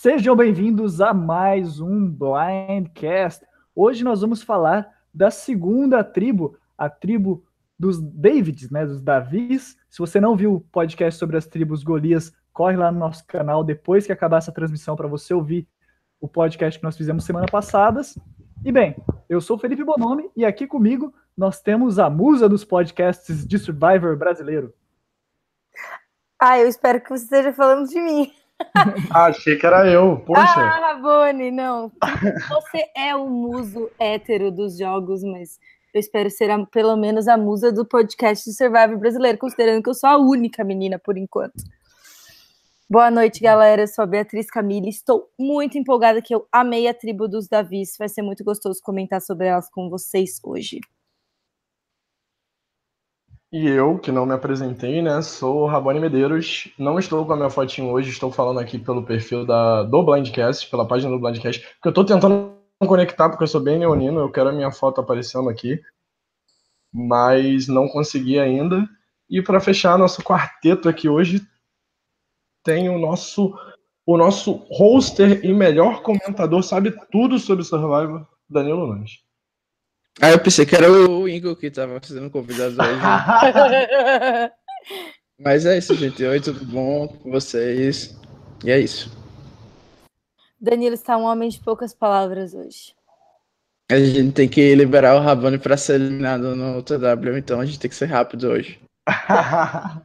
Sejam bem-vindos a mais um Blindcast. Hoje nós vamos falar da segunda tribo, a tribo dos Davids, né, dos Davis. Se você não viu o podcast sobre as tribos Golias, corre lá no nosso canal depois que acabar essa transmissão para você ouvir o podcast que nós fizemos semana passada. E bem, eu sou Felipe Bonomi e aqui comigo nós temos a musa dos podcasts de Survivor brasileiro. Ah, eu espero que você esteja falando de mim. Ah, achei que era eu, poxa. Ah, Rabone, não. Você é o muso hétero dos jogos, mas eu espero ser a, pelo menos a musa do podcast de Survivor brasileiro, considerando que eu sou a única menina por enquanto. Boa noite, galera. Eu sou a Beatriz Camille. Estou muito empolgada que eu amei a tribo dos Davis. Vai ser muito gostoso comentar sobre elas com vocês hoje. E eu, que não me apresentei, né? Sou o Rabone Medeiros. Não estou com a minha fotinho hoje, estou falando aqui pelo perfil da, do Blindcast, pela página do Blindcast, porque eu estou tentando conectar, porque eu sou bem neonino, eu quero a minha foto aparecendo aqui, mas não consegui ainda. E para fechar nosso quarteto aqui hoje, tem o nosso o nosso hoster e melhor comentador, sabe tudo sobre Survivor, Danilo Nunes. Ah, eu pensei que era o Ingo que tava fazendo convidado hoje. Mas é isso, gente. Oi, tudo bom com vocês? E é isso. Danilo está um homem de poucas palavras hoje. A gente tem que liberar o Rabone para ser eliminado no TW, então a gente tem que ser rápido hoje.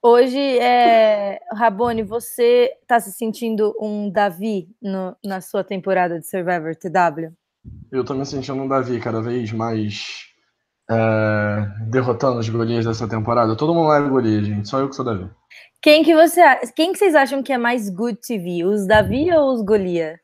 hoje, é... Rabone, você está se sentindo um Davi no, na sua temporada de Survivor TW? Eu tô me sentindo um Davi cada vez mais é, derrotando os Golias dessa temporada. Todo mundo lá é Golias, gente. Só eu que sou Davi. Quem que você Quem que vocês acham que é mais good TV? Os Davi ou os Golias?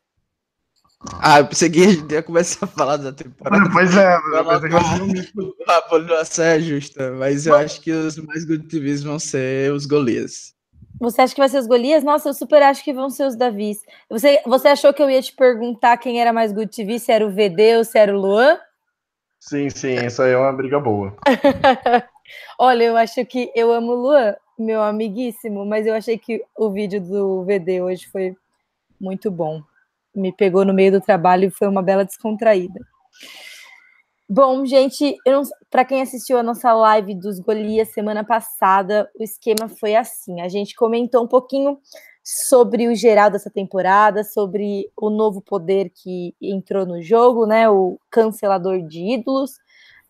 Ah, eu pensei que a gente ia começar a falar da temporada. Pois é, a pontuação é justa, mas eu acho que os mais good TVs vão ser os Golias. Você acha que vai ser os Golias? Nossa, eu super acho que vão ser os Davis. Você, você achou que eu ia te perguntar quem era mais Good TV, se era o VD ou se era o Luan? Sim, sim, isso aí é uma briga boa. Olha, eu acho que eu amo o Luan, meu amiguíssimo, mas eu achei que o vídeo do VD hoje foi muito bom. Me pegou no meio do trabalho e foi uma bela descontraída. Bom, gente, para quem assistiu a nossa live dos Golias semana passada, o esquema foi assim: a gente comentou um pouquinho sobre o geral dessa temporada, sobre o novo poder que entrou no jogo, né? O cancelador de ídolos.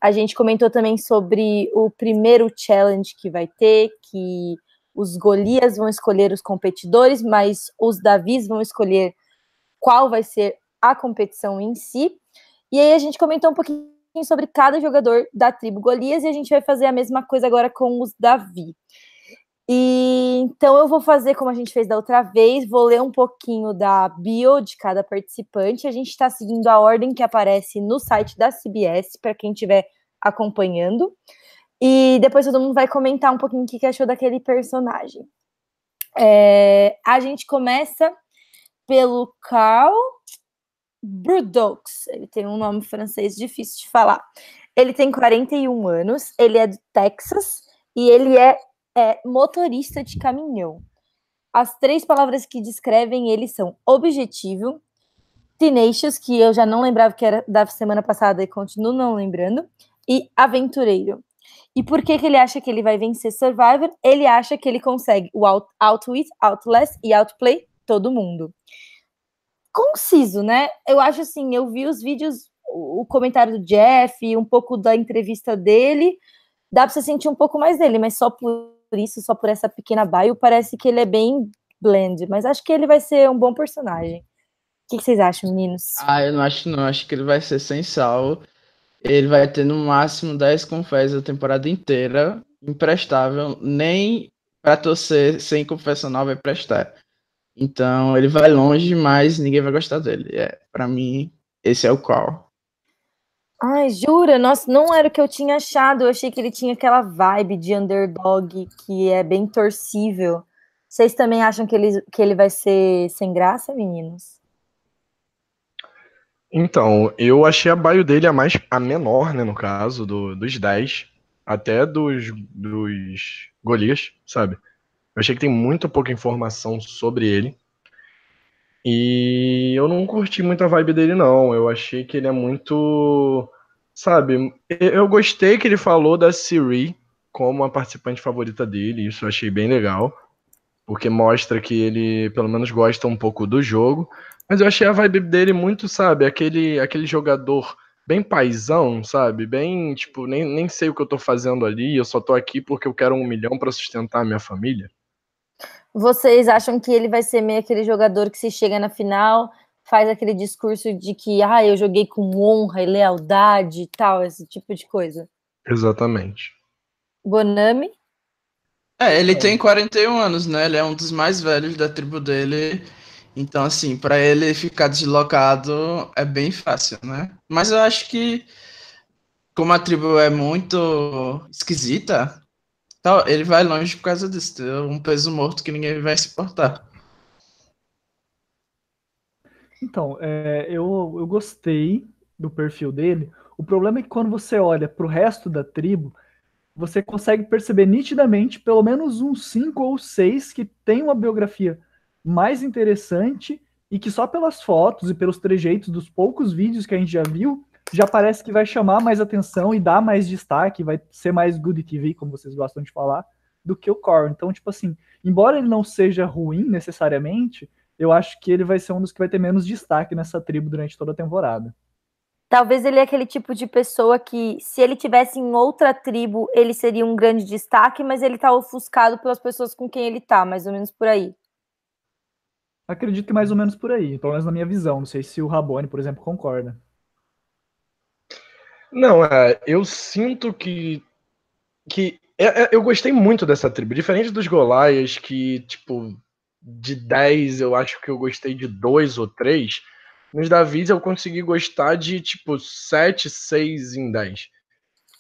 A gente comentou também sobre o primeiro challenge que vai ter, que os Golias vão escolher os competidores, mas os Davis vão escolher qual vai ser a competição em si. E aí a gente comentou um pouquinho sobre cada jogador da tribo Golias e a gente vai fazer a mesma coisa agora com os Davi. E então eu vou fazer como a gente fez da outra vez, vou ler um pouquinho da bio de cada participante. A gente está seguindo a ordem que aparece no site da CBS para quem estiver acompanhando. E depois todo mundo vai comentar um pouquinho o que achou daquele personagem. É, a gente começa pelo Carl. Brudoux, ele tem um nome francês difícil de falar. Ele tem 41 anos, ele é do Texas e ele é, é motorista de caminhão. As três palavras que descrevem ele são objetivo, tenacious, que eu já não lembrava que era da semana passada e continuo não lembrando, e aventureiro. E por que, que ele acha que ele vai vencer Survivor? Ele acha que ele consegue o out, outwit, outlast e outplay todo mundo conciso, né? Eu acho assim, eu vi os vídeos, o comentário do Jeff, um pouco da entrevista dele, dá para você sentir um pouco mais dele, mas só por isso, só por essa pequena bio, parece que ele é bem blend, mas acho que ele vai ser um bom personagem. O que, vocês acham, meninos? Ah, eu não acho não, acho que ele vai ser sem sal. Ele vai ter no máximo 10 confessos a temporada inteira, imprestável, nem para torcer sem confessional vai prestar. Então ele vai longe, mas ninguém vai gostar dele. É, para mim, esse é o qual. Ai, jura? Nossa, não era o que eu tinha achado. Eu achei que ele tinha aquela vibe de underdog que é bem torcível. Vocês também acham que ele, que ele vai ser sem graça, meninos? Então, eu achei a bio dele a mais a menor, né, no caso, do, dos 10, até dos, dos Golias, sabe? Eu achei que tem muito pouca informação sobre ele. E eu não curti muito a vibe dele, não. Eu achei que ele é muito. Sabe, eu gostei que ele falou da Siri como a participante favorita dele, isso eu achei bem legal, porque mostra que ele pelo menos gosta um pouco do jogo, mas eu achei a vibe dele muito, sabe, aquele, aquele jogador bem paisão, sabe, bem, tipo, nem, nem sei o que eu tô fazendo ali, eu só tô aqui porque eu quero um milhão para sustentar a minha família. Vocês acham que ele vai ser meio aquele jogador que se chega na final, faz aquele discurso de que, ah, eu joguei com honra e lealdade e tal, esse tipo de coisa? Exatamente. Bonami? É, ele é. tem 41 anos, né? Ele é um dos mais velhos da tribo dele. Então, assim, para ele ficar deslocado é bem fácil, né? Mas eu acho que, como a tribo é muito esquisita, ele vai longe por causa disso. É um peso morto que ninguém vai se. Então, é, eu, eu gostei do perfil dele. O problema é que quando você olha para o resto da tribo, você consegue perceber nitidamente pelo menos uns cinco ou seis que tem uma biografia mais interessante e que só pelas fotos e pelos trejeitos dos poucos vídeos que a gente já viu, já parece que vai chamar mais atenção e dar mais destaque, vai ser mais good TV, como vocês gostam de falar, do que o Core. Então, tipo assim, embora ele não seja ruim necessariamente, eu acho que ele vai ser um dos que vai ter menos destaque nessa tribo durante toda a temporada. Talvez ele é aquele tipo de pessoa que, se ele tivesse em outra tribo, ele seria um grande destaque, mas ele tá ofuscado pelas pessoas com quem ele tá, mais ou menos por aí. Acredito que mais ou menos por aí, pelo menos na minha visão. Não sei se o Rabone, por exemplo, concorda. Não, é, eu sinto que. que é, é, eu gostei muito dessa tribo. Diferente dos Golaias, que, tipo, de 10 eu acho que eu gostei de dois ou três nos Davis eu consegui gostar de tipo 7, 6 em 10.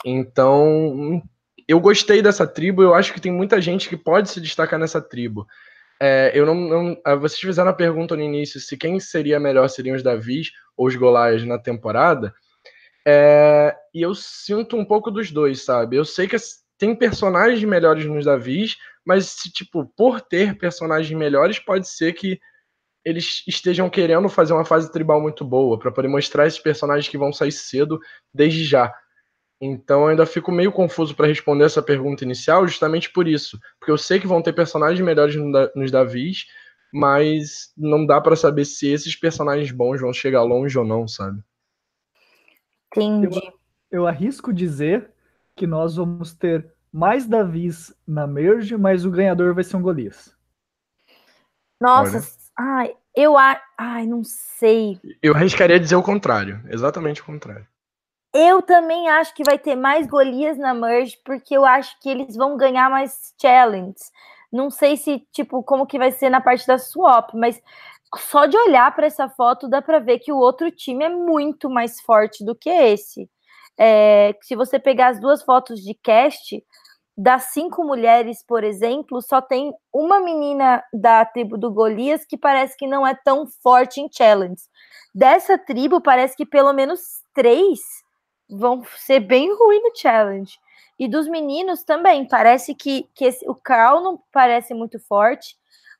Então, eu gostei dessa tribo, eu acho que tem muita gente que pode se destacar nessa tribo. É, eu não, não, ah, vocês fizeram a pergunta no início se quem seria melhor seriam os Davis ou os Golaias na temporada. É, e eu sinto um pouco dos dois, sabe? Eu sei que tem personagens melhores nos Davis, mas tipo por ter personagens melhores pode ser que eles estejam querendo fazer uma fase tribal muito boa, para poder mostrar esses personagens que vão sair cedo desde já. Então eu ainda fico meio confuso para responder essa pergunta inicial, justamente por isso. Porque eu sei que vão ter personagens melhores nos Davis, mas não dá para saber se esses personagens bons vão chegar longe ou não, sabe? Entendi. Eu, eu arrisco dizer que nós vamos ter mais Davis na Merge, mas o ganhador vai ser um Golias. Nossa, Olha. Ai, eu ai, não sei. Eu arriscaria dizer o contrário, exatamente o contrário. Eu também acho que vai ter mais Golias na Merge, porque eu acho que eles vão ganhar mais challenges. Não sei se, tipo, como que vai ser na parte da swap, mas só de olhar para essa foto dá para ver que o outro time é muito mais forte do que esse. É, se você pegar as duas fotos de cast, das cinco mulheres, por exemplo, só tem uma menina da tribo do Golias que parece que não é tão forte em challenge. Dessa tribo, parece que pelo menos três vão ser bem ruins no challenge. E dos meninos também, parece que, que esse, o Carl não parece muito forte.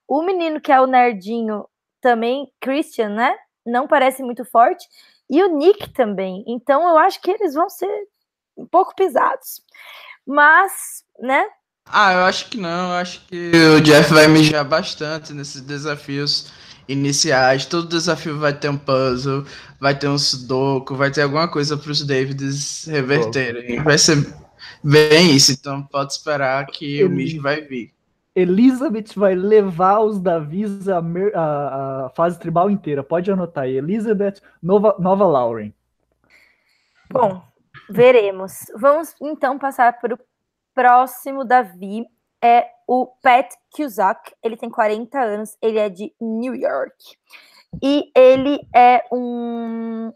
O menino que é o nerdinho também, Christian, né? Não parece muito forte. E o Nick também. Então eu acho que eles vão ser um pouco pesados. Mas, né? Ah, eu acho que não. Eu acho que o Jeff vai mijar bastante nesses desafios iniciais. Todo desafio vai ter um puzzle, vai ter um sudoku, vai ter alguma coisa para os Davids reverterem. Vai ser bem isso. Então pode esperar que o Mijo vai vir. Elizabeth vai levar os Davis a, a, a, fase tribal inteira. Pode anotar aí. Elizabeth, Nova, Nova Lauren. Bom, Veremos. Vamos então passar para o próximo Davi. É o Pat Cusack. Ele tem 40 anos, ele é de New York. E ele é um.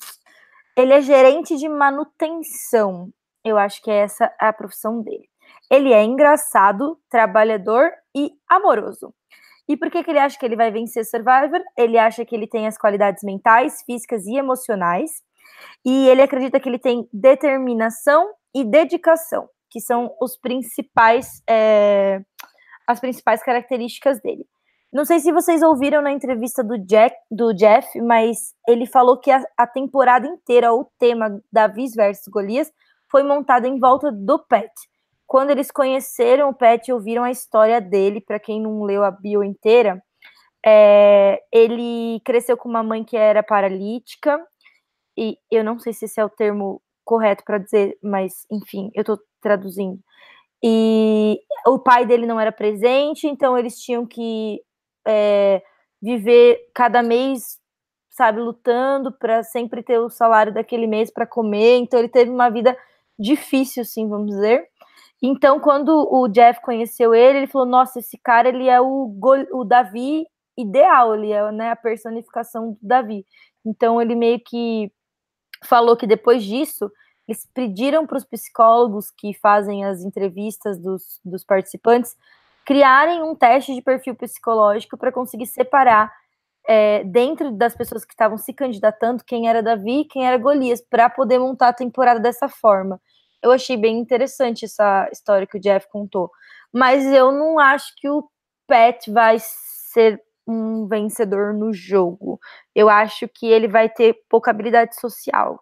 Ele é gerente de manutenção. Eu acho que é essa a profissão dele. Ele é engraçado, trabalhador e amoroso. E por que, que ele acha que ele vai vencer Survivor? Ele acha que ele tem as qualidades mentais, físicas e emocionais e ele acredita que ele tem determinação e dedicação, que são os principais, é, as principais características dele. Não sei se vocês ouviram na entrevista do, Jack, do Jeff, mas ele falou que a, a temporada inteira, o tema Davis versus Golias, foi montado em volta do Pet. Quando eles conheceram o Pet e ouviram a história dele, para quem não leu a bio inteira, é, ele cresceu com uma mãe que era paralítica, e eu não sei se esse é o termo correto para dizer, mas enfim, eu estou traduzindo. E o pai dele não era presente, então eles tinham que é, viver cada mês, sabe, lutando para sempre ter o salário daquele mês para comer. Então ele teve uma vida difícil, sim, vamos dizer. Então, quando o Jeff conheceu ele, ele falou: Nossa, esse cara ele é o, o Davi ideal, ele é né, a personificação do Davi. Então, ele meio que falou que depois disso, eles pediram para os psicólogos que fazem as entrevistas dos, dos participantes criarem um teste de perfil psicológico para conseguir separar é, dentro das pessoas que estavam se candidatando quem era Davi e quem era Golias, para poder montar a temporada dessa forma. Eu achei bem interessante essa história que o Jeff contou. Mas eu não acho que o Pet vai ser um vencedor no jogo. Eu acho que ele vai ter pouca habilidade social.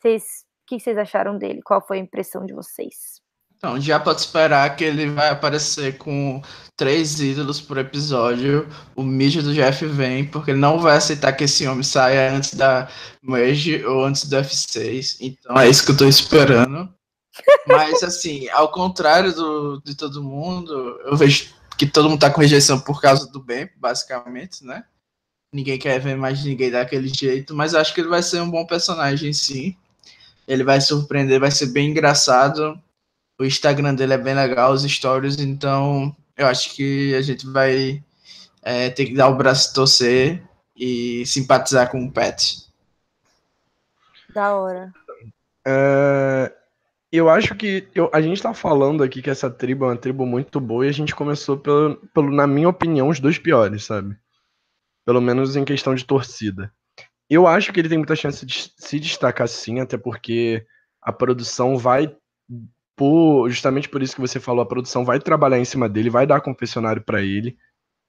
Vocês, o que vocês acharam dele? Qual foi a impressão de vocês? Então, já pode esperar que ele vai aparecer com três ídolos por episódio. O mídia do Jeff vem, porque ele não vai aceitar que esse homem saia antes da Merge ou antes do F6. Então é isso que eu tô esperando. Mas, assim, ao contrário do, de todo mundo, eu vejo que todo mundo tá com rejeição por causa do bem, basicamente, né? Ninguém quer ver mais ninguém daquele jeito, mas acho que ele vai ser um bom personagem, sim. Ele vai surpreender, vai ser bem engraçado o Instagram dele é bem legal, os stories, então eu acho que a gente vai é, ter que dar o braço torcer e simpatizar com o Pet. Da hora. É, eu acho que eu, a gente tá falando aqui que essa tribo é uma tribo muito boa e a gente começou pelo, pelo, na minha opinião, os dois piores, sabe? Pelo menos em questão de torcida. Eu acho que ele tem muita chance de se destacar sim, até porque a produção vai por justamente por isso que você falou, a produção vai trabalhar em cima dele, vai dar confessionário para ele,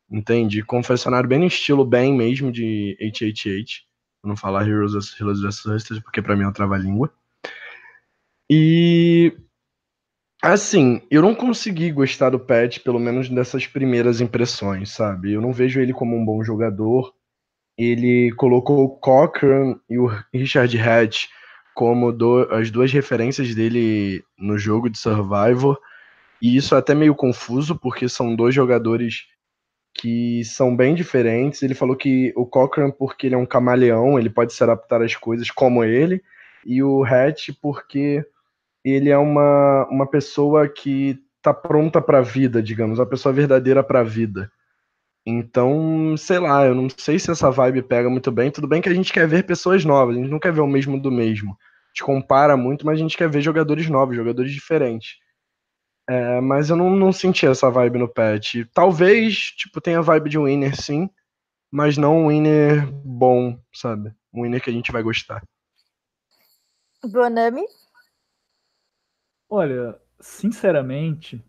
entende? Confessionário bem no estilo bem mesmo de HHH, não falar Heroes Heroes vs porque para mim é uma trava-língua. E assim, eu não consegui gostar do Pet, pelo menos dessas primeiras impressões, sabe? Eu não vejo ele como um bom jogador. Ele colocou o Cochran e o Richard Hatch como do, as duas referências dele no jogo de Survivor. E isso é até meio confuso, porque são dois jogadores que são bem diferentes. Ele falou que o Cochran, porque ele é um camaleão, ele pode se adaptar às coisas como ele, e o Hatch, porque ele é uma, uma pessoa que tá pronta para a vida, digamos, uma pessoa verdadeira para a vida. Então, sei lá, eu não sei se essa vibe pega muito bem. Tudo bem que a gente quer ver pessoas novas, a gente não quer ver o mesmo do mesmo. A gente compara muito, mas a gente quer ver jogadores novos, jogadores diferentes. É, mas eu não, não senti essa vibe no pet. Talvez, tipo, tenha vibe de winner, sim, mas não um winner bom, sabe? Um winner que a gente vai gostar. Bonami? Olha, sinceramente,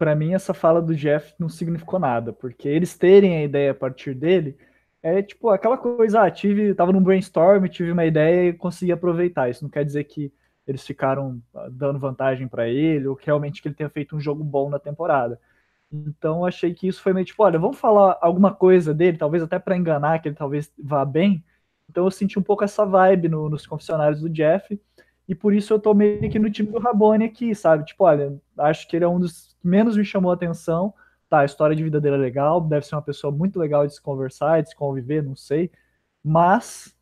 para mim essa fala do Jeff não significou nada, porque eles terem a ideia a partir dele é tipo aquela coisa, ah, tive, tava num brainstorm, tive uma ideia e consegui aproveitar. Isso não quer dizer que eles ficaram ah, dando vantagem para ele ou que realmente que ele tenha feito um jogo bom na temporada. Então achei que isso foi meio tipo, olha, vamos falar alguma coisa dele, talvez até para enganar que ele talvez vá bem. Então eu senti um pouco essa vibe no, nos confessionários do Jeff e por isso eu tô meio que no time do Rabone aqui, sabe? Tipo, olha, acho que ele é um dos que menos me chamou a atenção. Tá, a história de vida dele é legal, deve ser uma pessoa muito legal de se conversar, de se conviver, não sei. Mas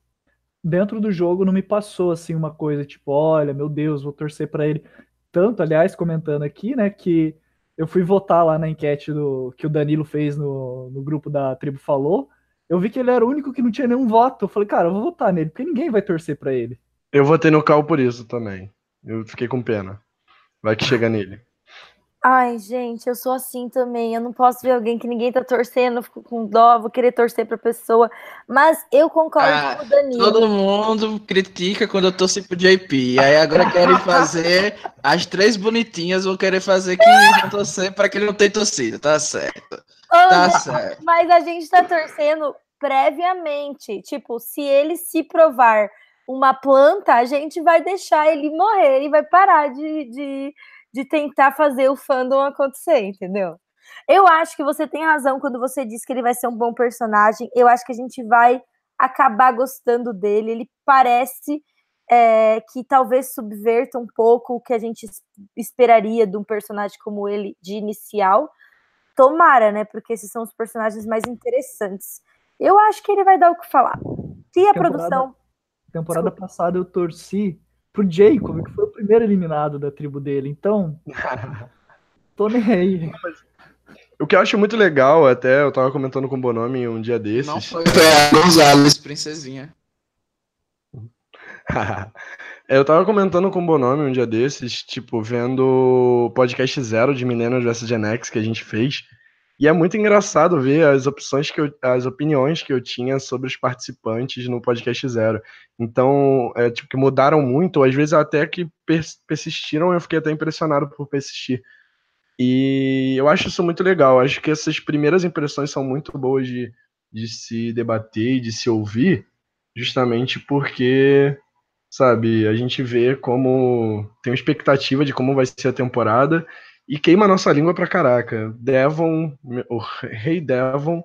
dentro do jogo não me passou assim uma coisa tipo, olha, meu Deus, vou torcer para ele. Tanto, aliás, comentando aqui, né, que eu fui votar lá na enquete do, que o Danilo fez no, no grupo da Tribo Falou. Eu vi que ele era o único que não tinha nenhum voto. Eu falei, cara, eu vou votar nele, porque ninguém vai torcer para ele. Eu votei no Cal por isso também. Eu fiquei com pena. Vai que chega nele. Ai, gente, eu sou assim também. Eu não posso ver alguém que ninguém tá torcendo, fico com dó, vou querer torcer pra pessoa. Mas eu concordo ah, com o Danilo. Todo mundo critica quando eu torço pro JP. Aí agora querem fazer as três bonitinhas, vou querer fazer que vão torcer pra que ele não tenha torcida, tá certo. Tá certo. Mas a gente tá torcendo previamente. Tipo, se ele se provar uma planta, a gente vai deixar ele morrer e vai parar de, de, de tentar fazer o fandom acontecer, entendeu? Eu acho que você tem razão quando você diz que ele vai ser um bom personagem. Eu acho que a gente vai acabar gostando dele. Ele parece é, que talvez subverta um pouco o que a gente esperaria de um personagem como ele de inicial. Tomara, né? Porque esses são os personagens mais interessantes. Eu acho que ele vai dar o que falar. Se a Temporada- produção. Temporada passada eu torci pro Jacob, que foi o primeiro eliminado da tribo dele. Então, tô nem aí. O que eu acho muito legal, até eu tava comentando com o Bonomi um dia desses. Não foi a Gonzalez, princesinha. eu tava comentando com o Bonomi um dia desses, tipo, vendo o podcast zero de Millennials vs Gen X que a gente fez. E é muito engraçado ver as opções que eu, as opiniões que eu tinha sobre os participantes no podcast zero. Então, é, tipo, que mudaram muito, às vezes até que pers- persistiram, eu fiquei até impressionado por persistir. E eu acho isso muito legal. Acho que essas primeiras impressões são muito boas de, de se debater e de se ouvir, justamente porque, sabe, a gente vê como tem uma expectativa de como vai ser a temporada e queima a nossa língua pra caraca. Devon, o Rei Devon,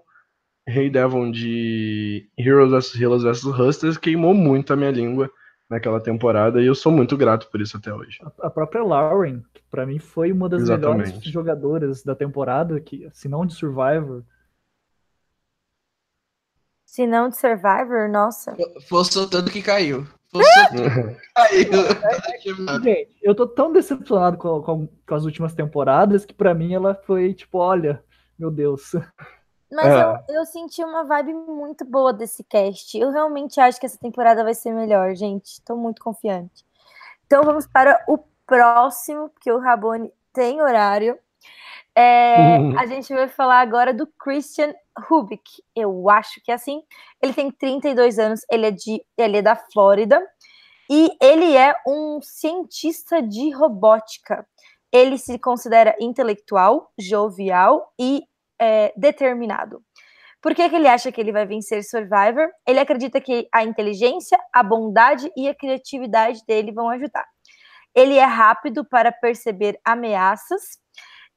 Rei Devon de Heroes vs Heroes vs Hustlers queimou muito a minha língua naquela temporada e eu sou muito grato por isso até hoje. A- própria Lauren, que pra mim foi uma das melhores Exatamente. jogadoras da temporada, que, se não de Survivor. Se não de Survivor, nossa. Forçou tanto que caiu. Tanto que caiu. Gente, eu tô tão decepcionado com, com- com as últimas temporadas que pra mim ela foi tipo, olha, meu Deus. Mas É. eu, eu senti uma vibe muito boa desse cast. Eu realmente acho que essa temporada vai ser melhor, gente. Tô muito confiante. Então vamos para o próximo, porque o Rabone tem horário. É, Uhum. a gente vai falar agora do Christian Rubik. Eu acho que é assim. Ele tem 32 anos, ele é, de, ele é da Flórida e ele é um cientista de robótica. Ele se considera intelectual, jovial e é, determinado. Por que, que ele acha que ele vai vencer Survivor? Ele acredita que a inteligência, a bondade e a criatividade dele vão ajudar. Ele é rápido para perceber ameaças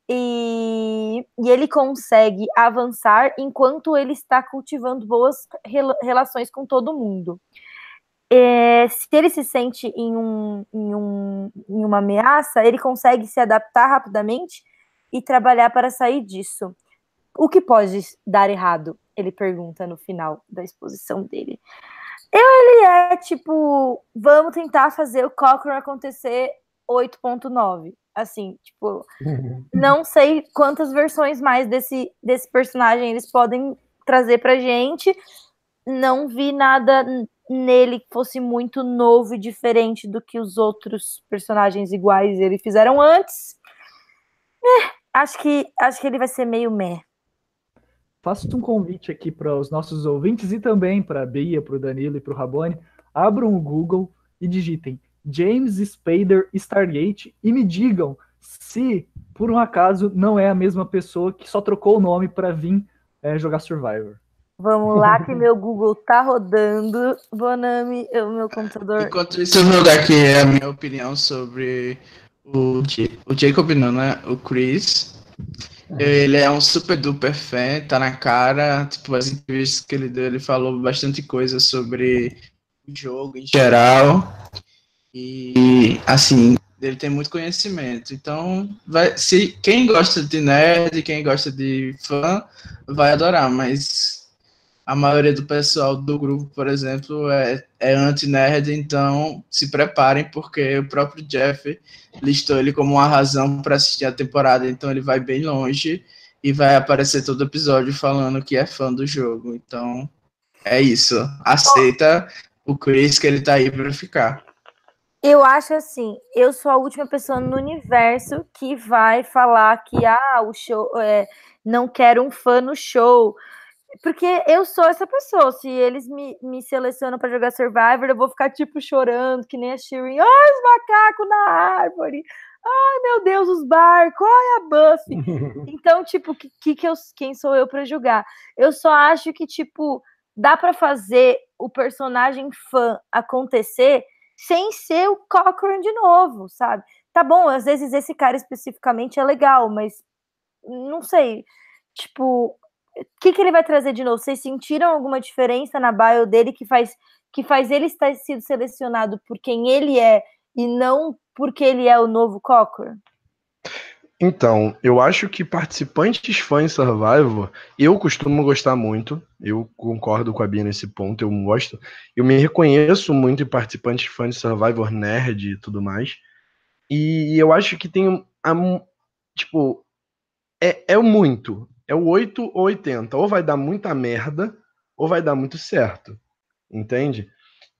e, e ele consegue avançar enquanto ele está cultivando boas rela- relações com todo mundo. É, se ele se sente em, um, em, um, em uma ameaça, ele consegue se adaptar rapidamente e trabalhar para sair disso. O que pode dar errado? Ele pergunta no final da exposição dele. Eu, ele é tipo, vamos tentar fazer o Cochrane acontecer 8.9. Assim, tipo, não sei quantas versões mais desse, desse personagem eles podem trazer pra gente. Não vi nada nele que fosse muito novo e diferente do que os outros personagens iguais ele fizeram antes. É, acho que acho que ele vai ser meio meh. Faço um convite aqui para os nossos ouvintes e também para a Bia, para o Danilo e para o Rabone. Abram o Google e digitem James Spader Stargate e me digam se, por um acaso, não é a mesma pessoa que só trocou o nome para vir é, jogar Survivor. Vamos lá que meu Google tá rodando. Bonami, o meu computador. Enquanto isso, eu vou dar aqui a minha opinião sobre o, o Jacob, não, né? O Chris. Ele é um super duper fã, tá na cara. Tipo, as entrevistas que ele deu, ele falou bastante coisa sobre o jogo em geral. E, assim, ele tem muito conhecimento. Então, vai, se quem gosta de nerd, quem gosta de fã, vai adorar, mas a maioria do pessoal do grupo, por exemplo, é, é anti-nerd, então se preparem, porque o próprio Jeff listou ele como uma razão para assistir a temporada, então ele vai bem longe e vai aparecer todo episódio falando que é fã do jogo. Então é isso. Aceita o Chris que ele tá aí para ficar. Eu acho assim, eu sou a última pessoa no universo que vai falar que ah, o show é, não quero um fã no show. Porque eu sou essa pessoa. Se eles me, me selecionam para jogar Survivor, eu vou ficar tipo chorando, que nem a Shirin. Ai, os macacos na árvore. Ai, meu Deus, os barcos, ai, a Buffy. então, tipo, que, que eu, quem sou eu para julgar? Eu só acho que, tipo, dá para fazer o personagem fã acontecer sem ser o Cochrane de novo, sabe? Tá bom, às vezes esse cara especificamente é legal, mas não sei. Tipo, o que, que ele vai trazer de novo? Vocês sentiram alguma diferença na bio dele que faz que faz ele estar sido selecionado por quem ele é e não porque ele é o novo Cochrane? Então, eu acho que participantes fãs Survivor, eu costumo gostar muito, eu concordo com a Bia nesse ponto, eu gosto, eu me reconheço muito em participantes fãs de Survivor Nerd e tudo mais, e eu acho que tem, a, tipo, é, é muito, é o 8 ou 80, ou vai dar muita merda, ou vai dar muito certo, entende?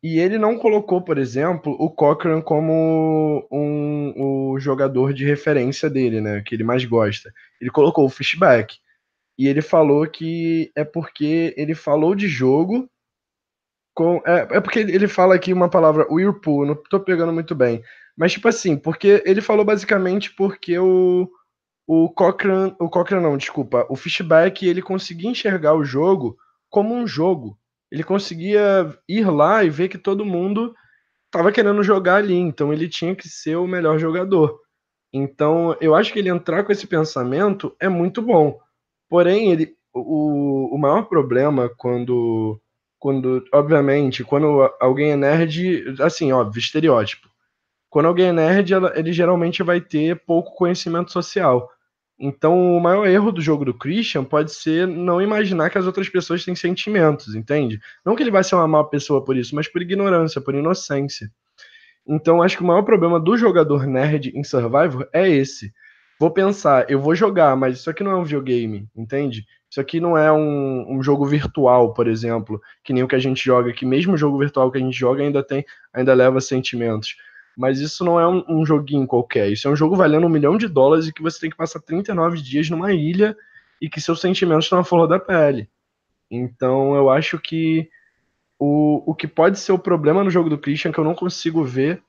E ele não colocou, por exemplo, o Cochran como um, o jogador de referência dele, né? Que ele mais gosta. Ele colocou o Fishback. E ele falou que é porque ele falou de jogo. Com, é, é porque ele fala aqui uma palavra Whirlpool, não tô pegando muito bem. Mas, tipo assim, porque ele falou basicamente porque o, o Cochran. O Cochran não, desculpa. O Fishback ele conseguia enxergar o jogo como um jogo ele conseguia ir lá e ver que todo mundo estava querendo jogar ali, então ele tinha que ser o melhor jogador. Então, eu acho que ele entrar com esse pensamento é muito bom. Porém, ele, o, o maior problema quando, quando, obviamente, quando alguém é nerd, assim, óbvio, estereótipo. Quando alguém é nerd, ele geralmente vai ter pouco conhecimento social. Então, o maior erro do jogo do Christian pode ser não imaginar que as outras pessoas têm sentimentos, entende? Não que ele vai ser uma má pessoa por isso, mas por ignorância, por inocência. Então, acho que o maior problema do jogador nerd em Survivor é esse. Vou pensar, eu vou jogar, mas isso aqui não é um videogame, entende? Isso aqui não é um, um jogo virtual, por exemplo, que nem o que a gente joga, que mesmo o jogo virtual que a gente joga ainda tem, ainda leva sentimentos. Mas isso não é um, um, joguinho qualquer. Isso é um jogo valendo um milhão de dólares e que você tem que passar 39 dias numa ilha e que seus sentimentos estão na flor da pele. Então eu acho que o, o que pode ser o problema no jogo do Christian, que eu não consigo ver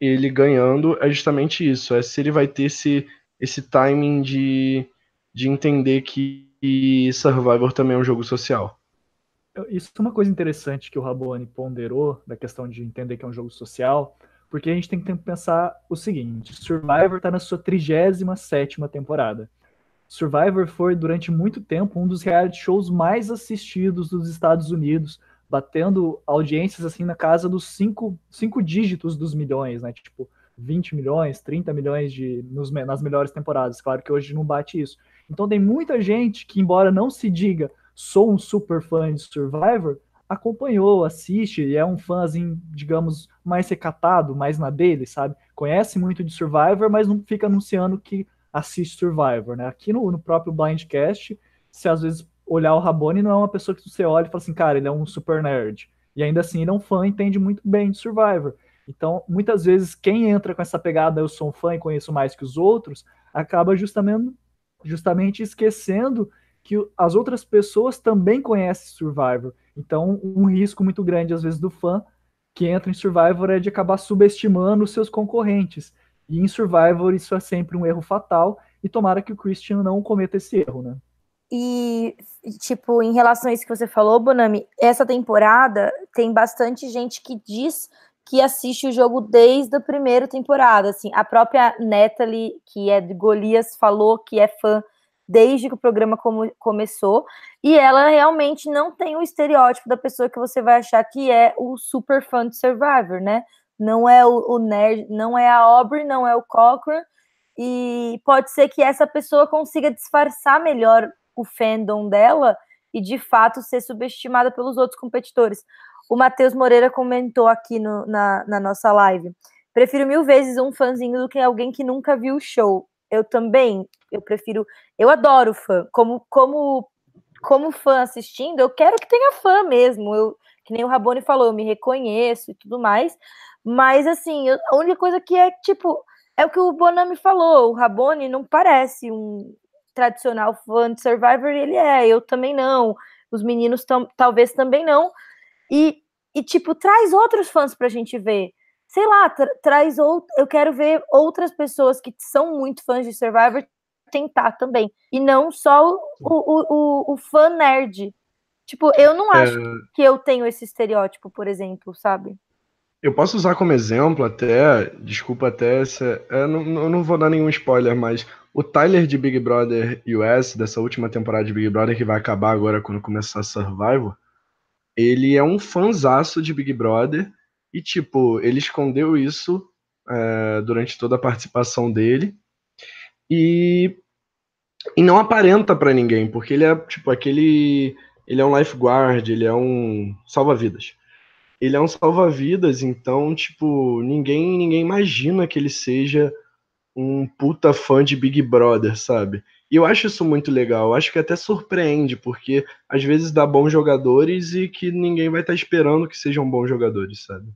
ele ganhando, é justamente isso. É se ele vai ter esse, esse timing de, de entender que Survivor também é um jogo social. Isso é uma coisa interessante que o Rabone ponderou, da questão de entender que é um jogo social, porque a gente tem que pensar o seguinte: Survivor está na sua 37 temporada. Survivor foi, durante muito tempo, um dos reality shows mais assistidos dos Estados Unidos, batendo audiências assim na casa dos cinco, cinco dígitos dos milhões, né? Tipo, 20 milhões, 30 milhões de, nos, nas melhores temporadas. Claro que hoje não bate isso. Então tem muita gente que, embora não se diga sou um super fã de Survivor, acompanhou, assiste e é um fãzinho, digamos, mais recatado, mais na dele, sabe? Conhece muito de Survivor, mas não fica anunciando que assiste Survivor, né? Aqui no, no próprio Blindcast, se às vezes olhar o Rabone, não é uma pessoa que você olha e fala assim, cara, ele é um super nerd. E ainda assim, ele é um fã, entende muito bem de Survivor. Então, muitas vezes, quem entra com essa pegada, eu sou um fã e conheço mais que os outros, acaba justamente, justamente esquecendo que as outras pessoas também conhecem Survivor. Então, um risco muito grande, às vezes, do fã que entra em Survivor é de acabar subestimando os seus concorrentes. E em Survivor isso é sempre um erro fatal, e tomara que o Christian não cometa esse erro, né? E, tipo, em relação a isso que você falou, Bonami, essa temporada tem bastante gente que diz que assiste o jogo desde a primeira temporada. Assim, a própria Natalie, que é de Golias, falou que é fã desde que o programa começou, e ela realmente não tem o estereótipo da pessoa que você vai achar que é o super fã de Survivor, né? Não é o, o nerd, não é a Aubrey, não é o Cochrane, e pode ser que essa pessoa consiga disfarçar melhor o fandom dela e de fato ser subestimada pelos outros competidores. O Matheus Moreira comentou aqui no, na, na nossa live. Prefiro mil vezes um fãzinho do que alguém que nunca viu o show eu também, eu prefiro, eu adoro fã, como como como fã assistindo, eu quero que tenha fã mesmo, eu que nem o Rabone falou, eu me reconheço e tudo mais, mas assim, eu, a única coisa que é tipo, é o que o Bonami falou, o Rabone não parece um tradicional fã de Survivor, ele é, eu também não, os meninos talvez também não, e, e tipo, traz outros fãs pra gente ver, sei lá, tra traz ou eu quero ver outras pessoas que são muito fãs de Survivor tentar também. E não só o, o, o, o fã nerd. Tipo, eu não é. acho é... que eu tenho esse estereótipo, por exemplo, sabe? Eu posso usar como exemplo até, desculpa até, se, eu, não, eu não vou dar nenhum spoiler, mas o Tyler de Big Brother US, dessa última temporada de Big Brother, que vai acabar agora quando começar Survival, ele é um fanzaço de Big Brother e, tipo, ele escondeu isso é, durante toda a participação dele e, e não aparenta para ninguém, porque ele é, tipo, aquele... Ele é um lifeguard, ele é um salva-vidas ele é um salva-vidas, então, tipo, ninguém, ninguém imagina que ele seja um puta fã de Big Brother, sabe? E eu acho isso muito legal. Eu acho que até surpreende, porque às vezes dá bons jogadores e que ninguém vai estar tá esperando que sejam bons jogadores, sabe?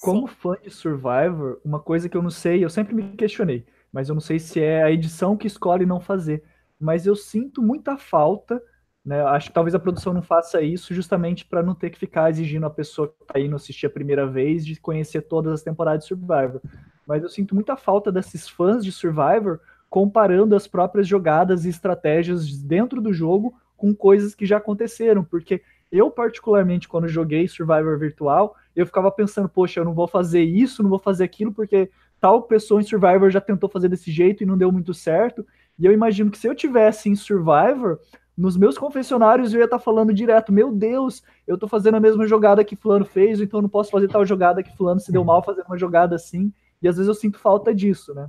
Como fã de Survivor, uma coisa que eu não sei, eu sempre me questionei, mas eu não sei se é a edição que escolhe não fazer. Mas eu sinto muita falta né? Acho que talvez a produção não faça isso justamente para não ter que ficar exigindo a pessoa que está indo assistir a primeira vez de conhecer todas as temporadas de Survivor. Mas eu sinto muita falta desses fãs de Survivor comparando as próprias jogadas e estratégias dentro do jogo com coisas que já aconteceram, porque eu particularmente quando joguei Survivor virtual, eu ficava pensando, poxa, eu não vou fazer isso, não vou fazer aquilo porque tal pessoa em Survivor já tentou fazer desse jeito e não deu muito certo. E eu imagino que se eu tivesse em Survivor, nos meus confessionários eu ia estar tá falando direto, meu Deus, eu estou fazendo a mesma jogada que fulano fez, então não posso fazer tal jogada que fulano se deu mal fazendo uma jogada assim, e às vezes eu sinto falta disso, né?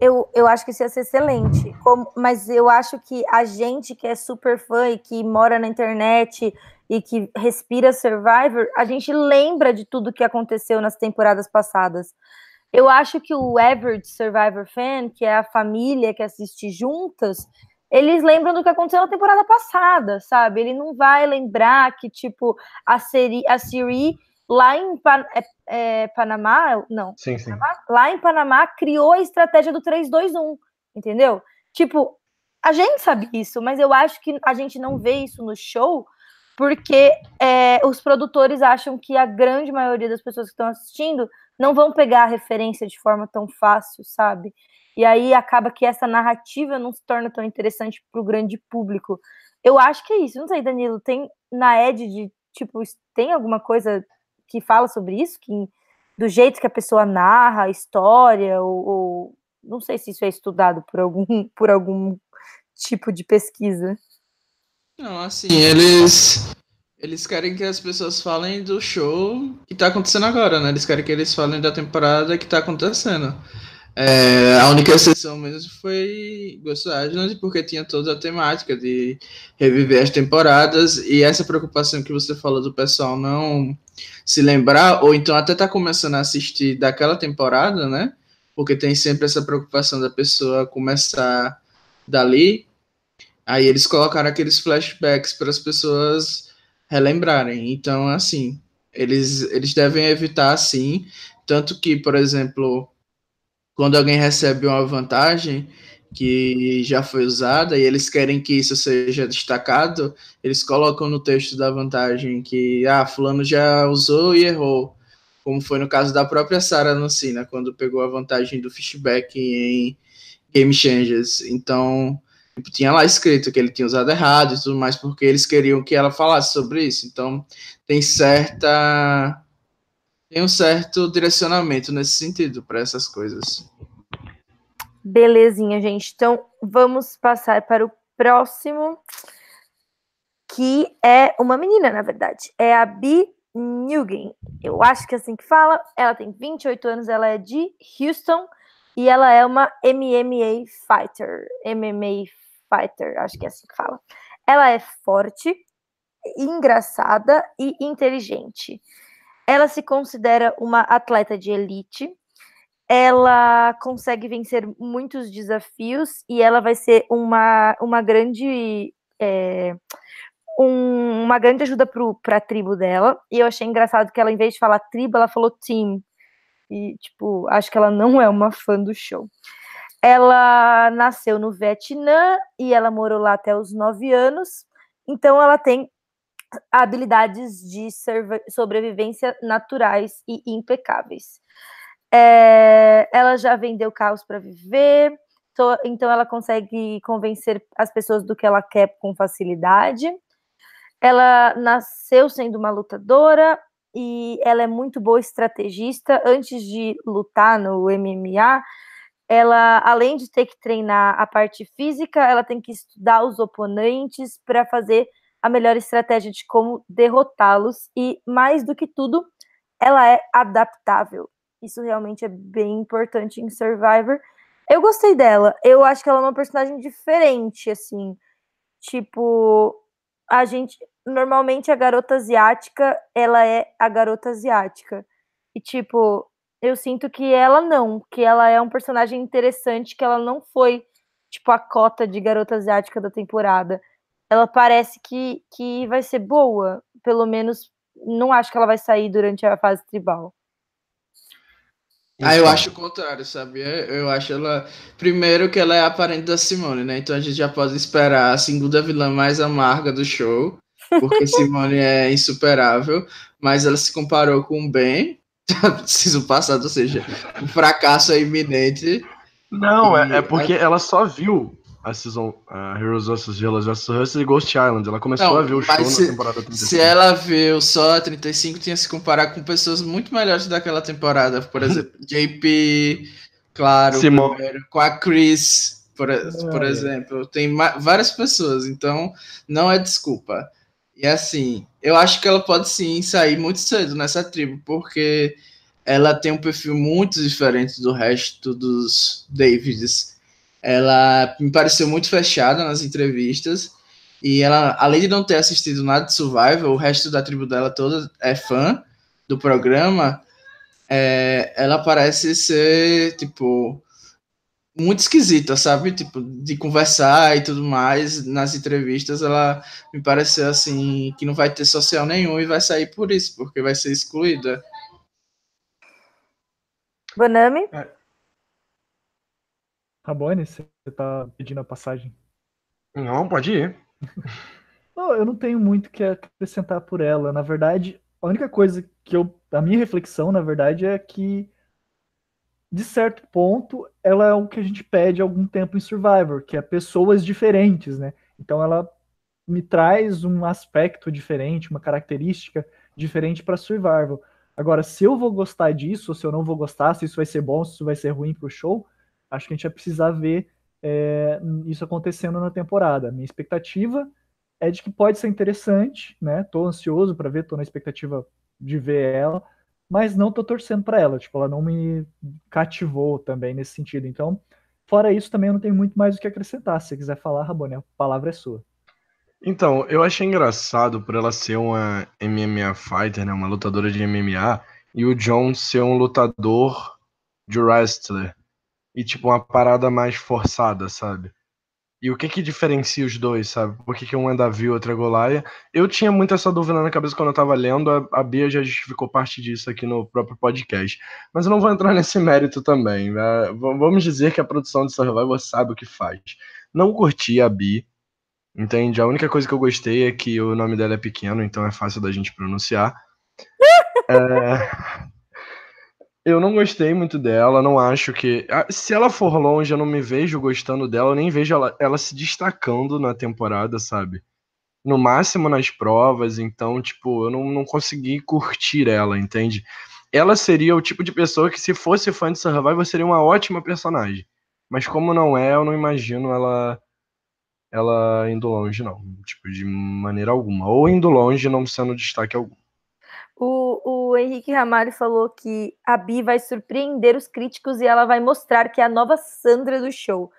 Eu, eu acho que isso ia ser excelente, como, mas eu acho que a gente que é super fã e que mora na internet e que respira Survivor, a gente lembra de tudo que aconteceu nas temporadas passadas. Eu acho que o average Survivor fan, que é a família que assiste juntas, eles lembram do que aconteceu na temporada passada, sabe? Ele não vai lembrar que, tipo, a, Siri, a Siri lá em Pan, é, é, Panamá, não, sim, sim. lá em Panamá criou a estratégia do 3-2-1, entendeu? Tipo, a gente sabe isso, mas eu acho que a gente não vê isso no show porque é, os produtores acham que a grande maioria das pessoas que estão assistindo não vão pegar a referência de forma tão fácil, sabe? E aí acaba que essa narrativa não se torna tão interessante para o grande público. Eu acho que é isso. Não sei, Danilo, tem na Ed de tipo, tem alguma coisa que fala sobre isso? Que do jeito que a pessoa narra a história, ou, ou não sei se isso é estudado por algum, por algum tipo de pesquisa. Não, assim, eles eles querem que as pessoas falem do show que tá acontecendo agora, né? Eles querem que eles falem da temporada que tá acontecendo. É, a única exceção mesmo foi Ghost Island, porque tinha toda a temática de reviver as temporadas e essa preocupação que você falou do pessoal não se lembrar, ou então até tá começando a assistir daquela temporada, né? Porque tem sempre essa preocupação da pessoa começar dali. Aí eles colocaram aqueles flashbacks para as pessoas relembrarem. Então, assim, eles, eles devem evitar, assim. Tanto que, por exemplo, quando alguém recebe uma vantagem que já foi usada e eles querem que isso seja destacado, eles colocam no texto da vantagem que ah, fulano já usou e errou, como foi no caso da própria Sarah Nancina, quando pegou a vantagem do fishback em Game Changers. Então, tinha lá escrito que ele tinha usado errado e tudo mais, porque eles queriam que ela falasse sobre isso. Então, tem certa tem um certo direcionamento nesse sentido para essas coisas. Belezinha, gente. Então, vamos passar para o próximo, que é uma menina, na verdade. É a Bi Nugent. Eu acho que é assim que fala. Ela tem 28 anos, ela é de Houston e ela é uma MMA fighter. MMA fighter, acho que é assim que fala. Ela é forte, engraçada e inteligente. Ela se considera uma atleta de elite. Ela consegue vencer muitos desafios e ela vai ser uma, uma grande. É, um, uma grande ajuda para a tribo dela. E eu achei engraçado que ela, em vez de falar tribo, ela falou team. E, tipo, acho que ela não é uma fã do show. Ela nasceu no Vietnã e ela morou lá até os nove anos. Então, ela tem habilidades de sobrevivência naturais e impecáveis. É, ela já vendeu carros para viver, então ela consegue convencer as pessoas do que ela quer com facilidade. Ela nasceu sendo uma lutadora e ela é muito boa estrategista. Antes de lutar no MMA, ela, além de ter que treinar a parte física, ela tem que estudar os oponentes para fazer a melhor estratégia de como derrotá-los. E mais do que tudo, ela é adaptável. Isso realmente é bem importante em Survivor. Eu gostei dela. Eu acho que ela é uma personagem diferente, assim. Tipo, a gente. Normalmente a garota asiática, ela é a garota asiática. E, tipo, eu sinto que ela não, que ela é um personagem interessante, que ela não foi, tipo, a cota de garota asiática da temporada. Ela parece que, que vai ser boa. Pelo menos, não acho que ela vai sair durante a fase tribal. Ah, eu acho o contrário, sabe? Eu acho ela. Primeiro que ela é aparente da Simone, né? Então a gente já pode esperar a segunda vilã mais amarga do show. Porque Simone é insuperável. Mas ela se comparou com o Ben. Preciso passar, ou seja, um fracasso é iminente. Não, é, é porque ela só viu a season uh, Heroes vs Villains vs Hustle e Ghost Island. Ela começou não, a ver o show se, na temporada 35. Se ela viu só a 35, tinha que se comparar com pessoas muito melhores daquela temporada. Por exemplo, JP, claro, primeiro, com a Chris, por, por exemplo. Tem várias pessoas, então não é desculpa. E assim, eu acho que ela pode sim sair muito cedo nessa tribo, porque ela tem um perfil muito diferente do resto dos Davids ela me pareceu muito fechada nas entrevistas. E ela, além de não ter assistido nada de Survival, o resto da tribo dela toda é fã do programa. É, ela parece ser, tipo, muito esquisita, sabe? Tipo, de conversar e tudo mais nas entrevistas. Ela me pareceu assim que não vai ter social nenhum e vai sair por isso, porque vai ser excluída. Bonami? É, Rabone, você tá pedindo a passagem? Não, pode ir. não, eu não tenho muito o que acrescentar por ela. Na verdade, a única coisa que eu. A minha reflexão, na verdade, é que, de certo ponto, ela é o que a gente pede algum tempo em Survivor, que é pessoas diferentes, né? Então ela me traz um aspecto diferente, uma característica diferente para Survivor. Agora, se eu vou gostar disso, ou se eu não vou gostar, se isso vai ser bom, se isso vai ser ruim pro show, acho que a gente vai precisar ver é, isso acontecendo na temporada. Minha expectativa é de que pode ser interessante, né? Tô ansioso para ver, tô na expectativa de ver ela, mas não tô torcendo para ela, tipo, ela não me cativou também nesse sentido. Então, fora isso, também eu não tenho muito mais o que acrescentar. Se você quiser falar, Rabone, a palavra é sua. Então, eu achei engraçado por ela ser uma MMA fighter, né, uma lutadora de MMA, e o John ser um lutador de wrestler e tipo uma parada mais forçada, sabe? E o que que diferencia os dois, sabe? Por que, que um é Davi e outro é Golaia? Eu tinha muito essa dúvida na cabeça quando eu tava lendo, a, a Bia já justificou parte disso aqui no próprio podcast. Mas eu não vou entrar nesse mérito também. Né? Vamos dizer que a produção de Survivor sabe o que faz. Não curti a Bi, entende? A única coisa que eu gostei é que o nome dela é pequeno, então é fácil da gente pronunciar. é... Eu não gostei muito dela, não acho que. Ah, se ela for longe, eu não me vejo gostando dela, nem vejo ela, ela se destacando na temporada, sabe? No máximo nas provas, então, tipo, eu não, não consegui curtir ela, entende? Ela seria o tipo de pessoa que, se fosse fã de Survivor, seria uma ótima personagem. Mas como não é, eu não imagino ela ela indo longe, não. Tipo, de maneira alguma. Ou indo longe, não sendo destaque algum. O, o Henrique Ramalho falou que a Bi vai surpreender os críticos e ela vai mostrar que é a nova Sandra do show.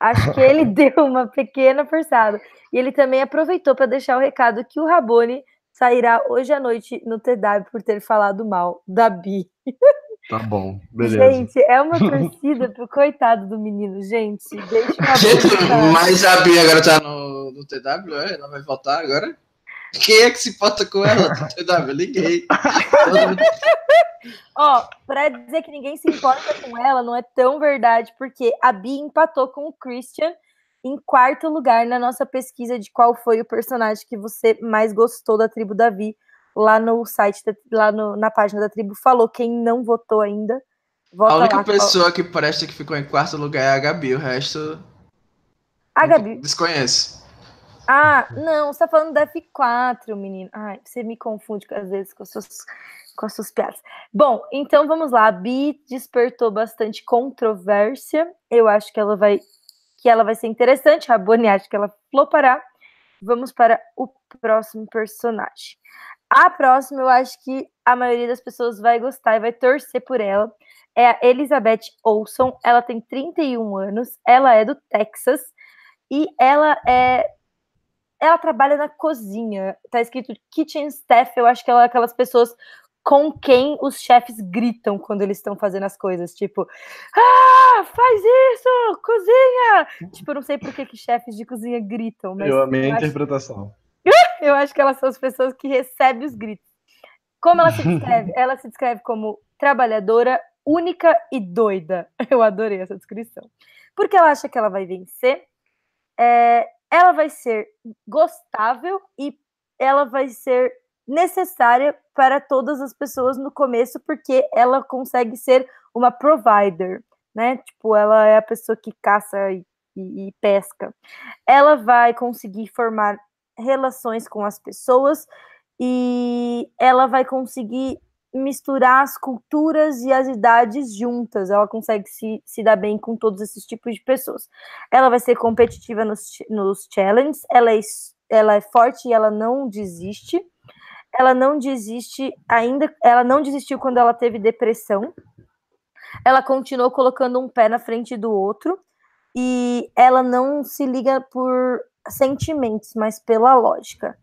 Acho que ele deu uma pequena forçada. E ele também aproveitou para deixar o recado que o Rabone sairá hoje à noite no TW por ter falado mal da Bi. Tá bom, beleza. Gente, é uma torcida pro coitado do menino, gente. Deixa o Mas a Bi agora tá no, no TW, é? ela vai voltar agora? Quem é que se importa com ela? TW, liguei. Ó, pra dizer que ninguém se importa com ela, não é tão verdade, porque a Bi empatou com o Christian em quarto lugar na nossa pesquisa de qual foi o personagem que você mais gostou da tribo Davi, lá no site, lá no, na página da tribo, falou. Quem não votou ainda, vota A única lá, pessoa qual... que presta que ficou em quarto lugar é a Gabi, o resto. A Gabi. Desconhece. Ah, não, você tá falando da F4, menino. Ai, você me confunde às vezes com as suas, com as suas piadas. Bom, então vamos lá. A Bi despertou bastante controvérsia. Eu acho que ela vai que ela vai ser interessante. A Bonnie acha que ela flopará. Vamos para o próximo personagem. A próxima, eu acho que a maioria das pessoas vai gostar e vai torcer por ela. É a Elizabeth Olson. Ela tem 31 anos. Ela é do Texas. E ela é. Ela trabalha na cozinha. Tá escrito kitchen staff. Eu acho que ela é aquelas pessoas com quem os chefes gritam quando eles estão fazendo as coisas, tipo, ah, faz isso, cozinha! Tipo, eu não sei por que, que chefes de cozinha gritam, mas. Eu amei a interpretação. eu acho que elas são as pessoas que recebem os gritos. Como ela se descreve? ela se descreve como trabalhadora, única e doida. Eu adorei essa descrição. Porque ela acha que ela vai vencer, é, ela vai ser gostável e ela vai ser necessária para todas as pessoas no começo, porque ela consegue ser uma provider, né? Tipo, ela é a pessoa que caça e, e, e pesca. Ela vai conseguir formar relações com as pessoas e ela vai conseguir misturar as culturas e as idades juntas. Ela consegue se, se dar bem com todos esses tipos de pessoas. Ela vai ser competitiva nos, nos challenges, ela é, ela é forte e ela não desiste ela não desiste ainda, ela não desistiu quando ela teve depressão. Ela continuou colocando um pé na frente do outro e ela não se liga por sentimentos, mas pela lógica.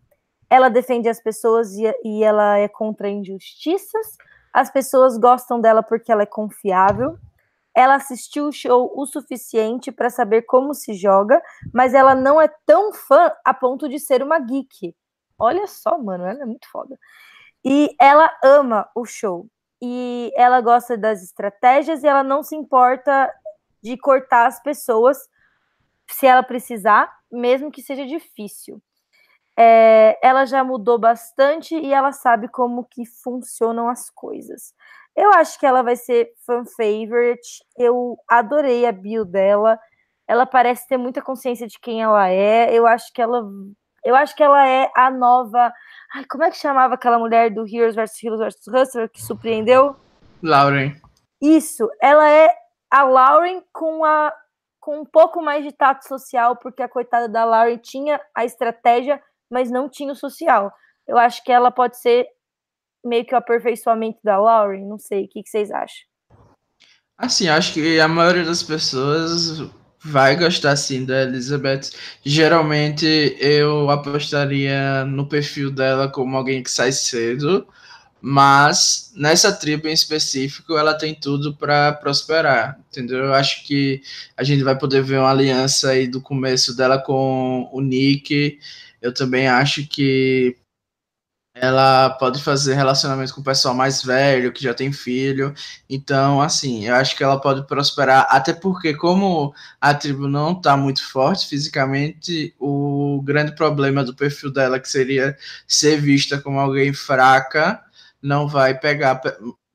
Ela defende as pessoas e, e ela é contra injustiças. As pessoas gostam dela porque ela é confiável. Ela assistiu o show o suficiente para saber como se joga, mas ela não é tão fã a ponto de ser uma geek. Olha só, mano, ela é muito foda. E ela ama o show. E ela gosta das estratégias e ela não se importa de cortar as pessoas se ela precisar, mesmo que seja difícil. É, ela já mudou bastante e ela sabe como que funcionam as coisas. Eu acho que ela vai ser fan favorite. Eu adorei a bio dela. Ela parece ter muita consciência de quem ela é. Eu acho que ela eu acho que ela é a nova. Ai, como é que chamava aquela mulher do Heroes vs Heroes vs Hustler que surpreendeu? Lauren. Isso, ela é a Lauren com a com um pouco mais de tato social, porque a coitada da Lauren tinha a estratégia, mas não tinha o social. Eu acho que ela pode ser meio que o aperfeiçoamento da Lauren, não sei, o que, que vocês acham? Assim, acho que a maioria das pessoas vai gostar sim da Elizabeth. Geralmente eu apostaria no perfil dela como alguém que sai cedo, mas nessa tribo em específico ela tem tudo para prosperar, entendeu? Eu acho que a gente vai poder ver uma aliança aí do começo dela com o Nick. Eu também acho que ela pode fazer relacionamento com o pessoal mais velho, que já tem filho. Então, assim, eu acho que ela pode prosperar, até porque, como a tribo não está muito forte fisicamente, o grande problema do perfil dela, que seria ser vista como alguém fraca, não vai pegar,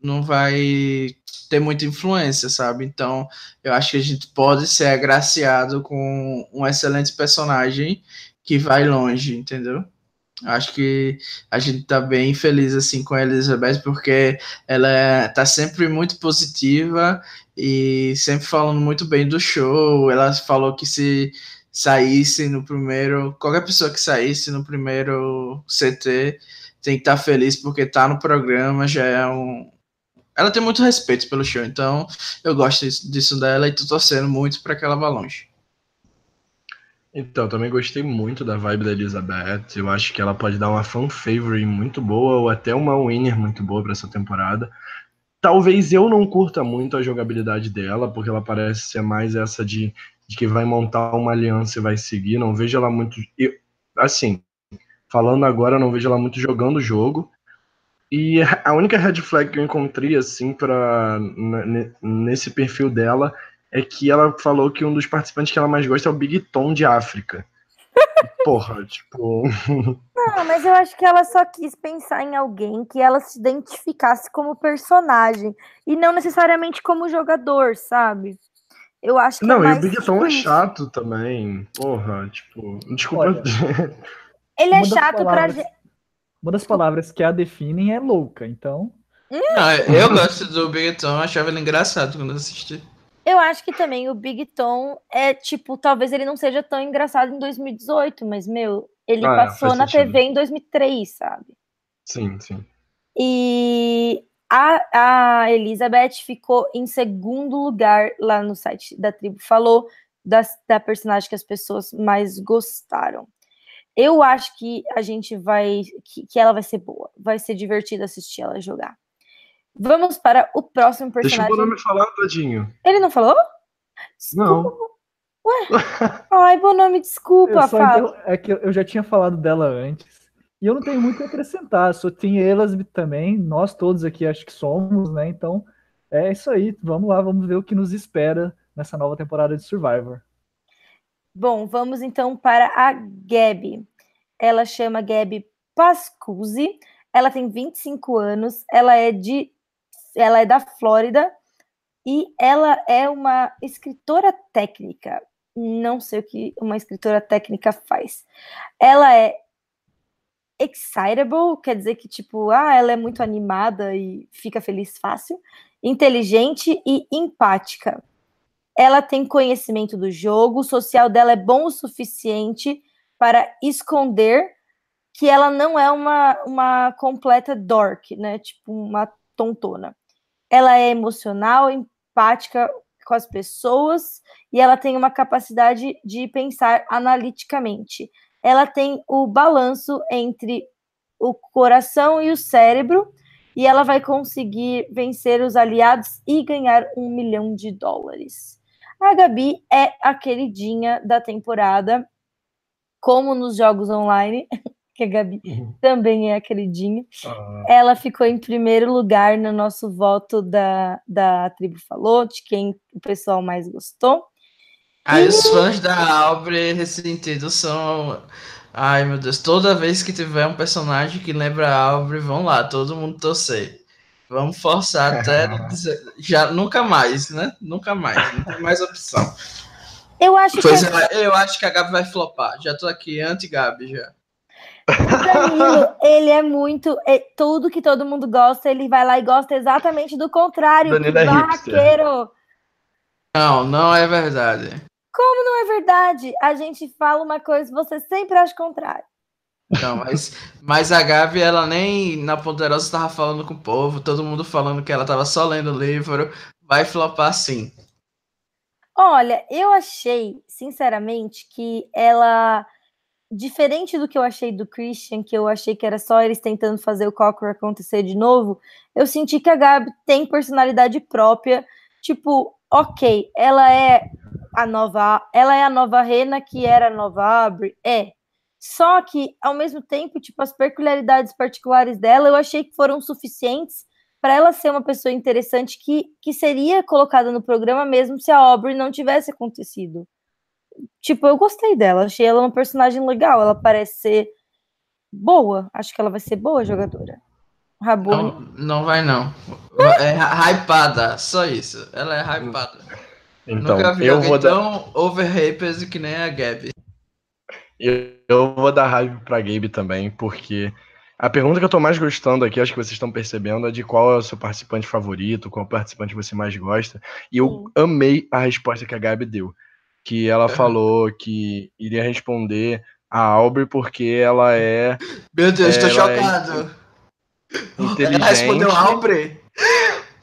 não vai ter muita influência, sabe? Então, eu acho que a gente pode ser agraciado com um excelente personagem que vai longe, entendeu? Acho que a gente tá bem feliz assim com a Elizabeth porque ela tá sempre muito positiva e sempre falando muito bem do show. Ela falou que se saísse no primeiro, qualquer pessoa que saísse no primeiro CT tem que estar tá feliz porque tá no programa, já é um ela tem muito respeito pelo show, então eu gosto disso dela e tô torcendo muito para que ela vá longe. Então, também gostei muito da vibe da Elizabeth. Eu acho que ela pode dar uma fan favorite muito boa ou até uma winner muito boa para essa temporada. Talvez eu não curta muito a jogabilidade dela, porque ela parece ser mais essa de, de que vai montar uma aliança e vai seguir. Não vejo ela muito. Eu, assim, falando agora, não vejo ela muito jogando o jogo. E a única red flag que eu encontrei, assim, pra, nesse perfil dela é que ela falou que um dos participantes que ela mais gosta é o Big Tom de África. Porra, tipo. Não, mas eu acho que ela só quis pensar em alguém que ela se identificasse como personagem e não necessariamente como jogador, sabe? Eu acho que é Não, é e o Big Tom é chato também. Porra, tipo. Desculpa. Olha, Ele é chato pra palavras- gente. Uma das palavras que a definem é louca, então. Não, eu gosto do Big Tom, eu achava ele engraçado quando eu assisti. Eu acho que também o Big Tom é tipo, talvez ele não seja tão engraçado em 2018, mas meu, ele Ah, passou na sentido. TV em 2003, sabe? sim, sim. E a, a Elizabeth ficou em segundo lugar lá no site da tribo. Falou das, da personagem que as pessoas mais gostaram. Eu acho que a gente vai. Que, que ela vai ser boa. Vai ser divertido assistir ela jogar. Vamos para o próximo Deixa o personagem. Bonami falar, tadinho. Ele não falou? Não. Desculpa. Ué? Ai, Bonami, desculpa, Fábio. é que eu já tinha falado dela antes. E eu não tenho muito a acrescentar. Só tem Elasby também. Nós todos aqui acho que somos, né? Então é isso aí. Vamos lá, vamos ver o que nos espera nessa nova temporada de Survivor. Bom, vamos então para a Gabi. Ela chama Gabi Pascuzzi. Ela tem 25 anos. Ela é de ela é da Flórida e ela é uma escritora técnica. Não sei o que uma escritora técnica faz. Ela é excitable, quer dizer que tipo, ah, ela é muito animada e fica feliz fácil, inteligente e empática ela tem conhecimento do jogo, o social dela é bom o suficiente para esconder que ela não é uma, uma completa dork, né? Tipo, uma tontona. Ela é emocional, empática com as pessoas e ela tem uma capacidade de pensar analiticamente. Ela tem o balanço entre o coração e o cérebro e ela vai conseguir vencer os aliados e ganhar um milhão de dólares. A Gabi é a queridinha da temporada, como nos jogos online, que a Gabi Uhum. também é a queridinha. Ah, Ela ficou em primeiro lugar no nosso voto da, da tribo falou, de quem o pessoal mais gostou. Aí os fãs da Aubrey ressentidos são. Ai meu Deus, toda vez que tiver um personagem que lembra a Aubrey, vão lá, todo mundo torcer. Vamos forçar até já nunca mais, né? Nunca mais, não tem mais opção. Eu acho Pois que é, eu acho que a Gabi vai flopar. Já tô aqui anti-Gabi já. O Danilo, ele é muito. é tudo que todo mundo gosta, ele vai lá e gosta exatamente do contrário. Danilo que é hipster. barraqueiro! Não, não é verdade. Como não é verdade? A gente fala uma coisa, você sempre acha o contrário. Não, mas, mas a Gabi, ela nem na Ponderosa tava falando com o povo, todo mundo falando que ela tava só lendo o livro. Vai flopar sim. Olha, eu achei, sinceramente, que ela. Diferente do que eu achei do Christian, que eu achei que era só eles tentando fazer o Cocker acontecer de novo, eu senti que a Gabi tem personalidade própria. Tipo, ok, ela é a nova. Ela é a nova Rena que era a nova Abre. É. Só que, ao mesmo tempo, tipo, as peculiaridades particulares dela eu achei que foram suficientes para ela ser uma pessoa interessante que, que seria colocada no programa mesmo se a Aubrey não tivesse acontecido. Tipo, eu gostei dela, achei ela uma personagem legal, ela parece ser boa, acho que ela vai ser boa jogadora. Rabone. Não, não vai não. É hy- hypada, só isso. Ela é hypada. então, Nunca vi eu vou, dar, tão overhyped que nem a Gabi. eu, eu vou dar raiva pra Gabe também, porque a pergunta que eu tô mais gostando aqui, acho que vocês estão percebendo, é de qual é o seu participante favorito, qual participante você mais gosta. E eu Sim. amei a resposta que a Gabi deu. Que ela Aham. falou que iria responder a Aubrey porque ela é Meu Deus, tô Ela é chocado. inteligente. Ela respondeu Aubrey.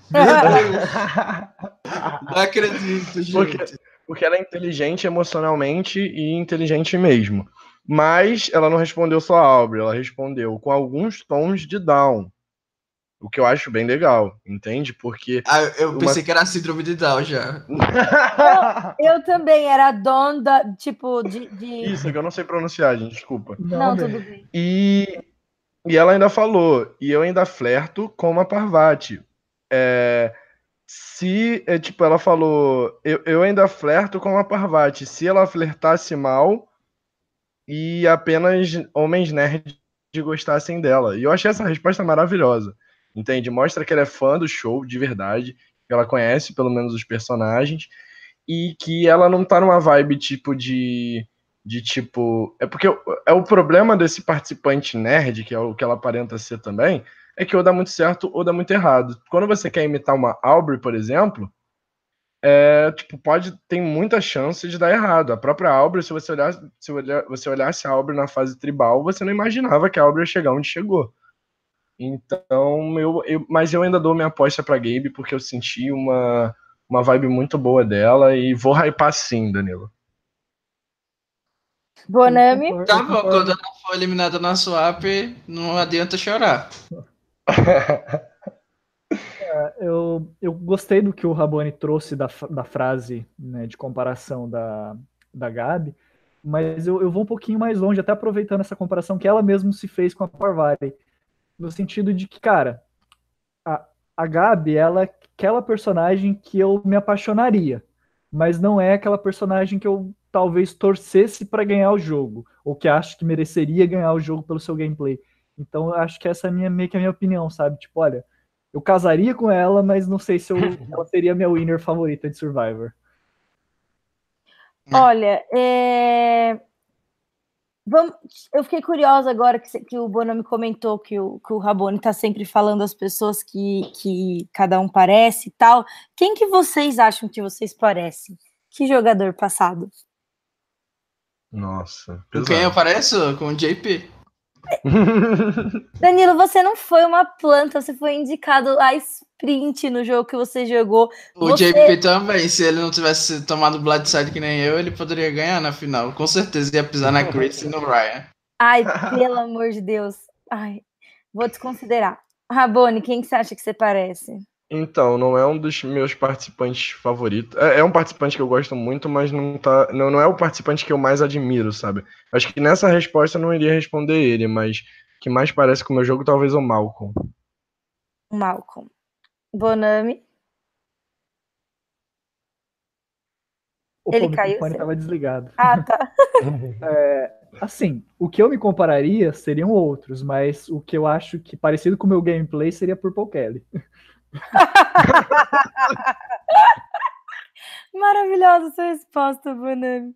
Meu Deus, não acredito, gente. Porque- Porque ela é inteligente emocionalmente e inteligente mesmo. Mas ela não respondeu só a Aubrey, ela respondeu com alguns tons de down. O que eu acho bem legal, entende? Porque. Ah, eu Uma- pensei que era a síndrome de Down já. Eu também era dona, da, tipo, de. de... Isso, é que eu não sei pronunciar, gente, desculpa. Não, né? tudo bem. E, e ela ainda falou, e eu ainda flerto com uma Parvati. É, se, é, tipo, ela falou, eu, eu ainda flerto com a Parvati. Se ela flertasse mal e apenas homens nerds gostassem dela. E eu achei essa resposta maravilhosa. Entende? Mostra que ela é fã do show de verdade, que ela conhece pelo menos os personagens e que ela não tá numa vibe tipo de de tipo, é porque é o problema desse participante nerd, que é o que ela aparenta ser também, é que ou dá muito certo ou dá muito errado. Quando você quer imitar uma Aubrey, por exemplo, é, tipo, pode tem muita chance de dar errado. A própria Aubrey, se você olhar, se você olhasse a Aubrey na fase tribal, você não imaginava que a Aubrey ia chegar onde chegou. Então, eu, eu mas eu ainda dou minha aposta para Gabe porque eu senti uma uma vibe muito boa dela e vou hypar sim, Danilo. Bonami. Tá bom, quando ela for eliminada na swap, não adianta chorar. É, eu, eu gostei do que o Raboni trouxe da, da frase né, de comparação da, da Gabi, mas eu, eu vou um pouquinho mais longe, até aproveitando essa comparação que ela mesma se fez com a Parvati, no sentido de que, cara, a, a Gabi, ela é aquela personagem que eu me apaixonaria, mas não é aquela personagem que eu talvez torcesse para ganhar o jogo, ou que acho que mereceria ganhar o jogo pelo seu gameplay. Então, eu acho que essa é minha, meio que a minha opinião, sabe? Tipo, olha, eu casaria com ela, mas não sei se eu, ela seria minha winner favorita de Survivor. Olha, é... Vamos... eu fiquei curiosa agora que, que o Bono me comentou que o, que o Rabone está sempre falando às pessoas que, que cada um parece e tal. Quem que vocês acham que vocês parecem? Que jogador passado? Nossa. Com quem eu pareço? Com o JP. Danilo, você não foi uma planta, você foi indicado a sprint no jogo que você jogou. O você... JP também, se ele não tivesse tomado Blindside que nem eu, ele poderia ganhar na final. Com certeza ia pisar na Chris e no Ryan. Ai, pelo amor de Deus. Ai, vou desconsiderar. Rabone, quem que você acha que você parece? Então, não é um dos meus participantes favoritos. É, é, um participante que eu gosto muito, mas não, tá, não, não é o participante que eu mais admiro, sabe? Acho que nessa resposta eu não iria responder ele, mas que mais parece com o meu jogo, talvez o Malcolm. Malcolm. Bonami. O ele caiu. O estava desligado. Ah, tá. é, assim, o que eu me compararia seriam outros, mas o que eu acho que parecido com o meu gameplay seria Purple Kelly. Maravilhosa sua resposta, Bonami.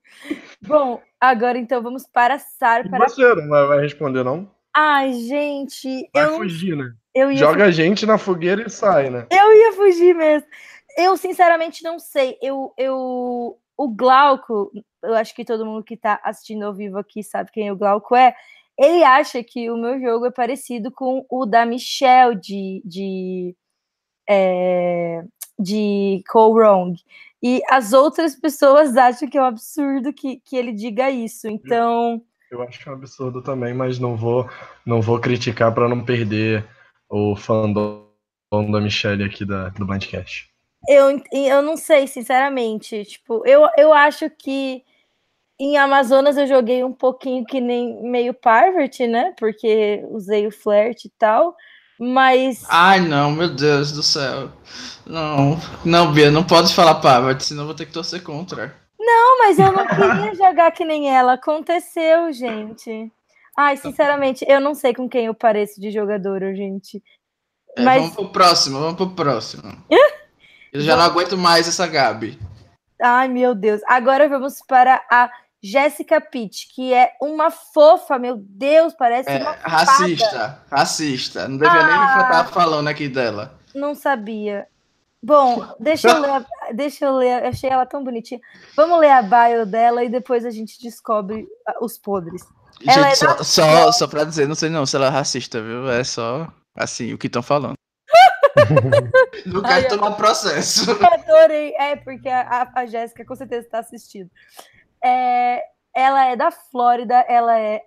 Bom, agora então vamos para Sar. Para... Você não vai responder, não? Ai, gente. Vai eu... fugir, né? Eu Joga a gente na fogueira e sai, né? Eu ia fugir mesmo. Eu, sinceramente, não sei. Eu, eu... O Glauco, eu acho que todo mundo que está assistindo ao vivo aqui sabe quem o Glauco é. Ele acha que o meu jogo é parecido com o da Michelle de, de é, de Cole Wrong. E as outras pessoas acham que é um absurdo que, que ele diga isso. Então. Eu acho um absurdo também, mas não vou, não vou criticar para não perder o fandom da Michelle aqui da, do Blindcast. Eu, eu não sei, sinceramente. Tipo, eu, eu acho que em Amazonas eu joguei um pouquinho que nem meio Parvert, né? Porque usei o Flirt e tal. Mas. Ai, não, meu Deus do céu. Não, não, Bia, não pode falar Pavard, senão vou ter que torcer contra. Não, mas eu não queria jogar que nem ela. Aconteceu, gente. Ai, sinceramente, eu não sei com quem eu pareço de jogador, gente. É, mas... Vamos pro próximo, vamos pro próximo. eu já não aguento mais essa Gabi. Ai, meu Deus. Agora vamos para a Jéssica Pitt, que é uma fofa, meu Deus, parece é, uma racista, fada. racista. Não devia ah, nem estar falando aqui dela. Não sabia. Bom, deixa eu ler, deixa eu ler, achei ela tão bonitinha. Vamos ler a bio dela e depois a gente descobre os podres. Gente, é só, da... só, só pra dizer, não sei não se ela é racista, viu? É só assim o que estão falando. não quero tomar processo. Adorei, é, porque a, a Jéssica com certeza está assistindo. É, ela é da Flórida, ela é,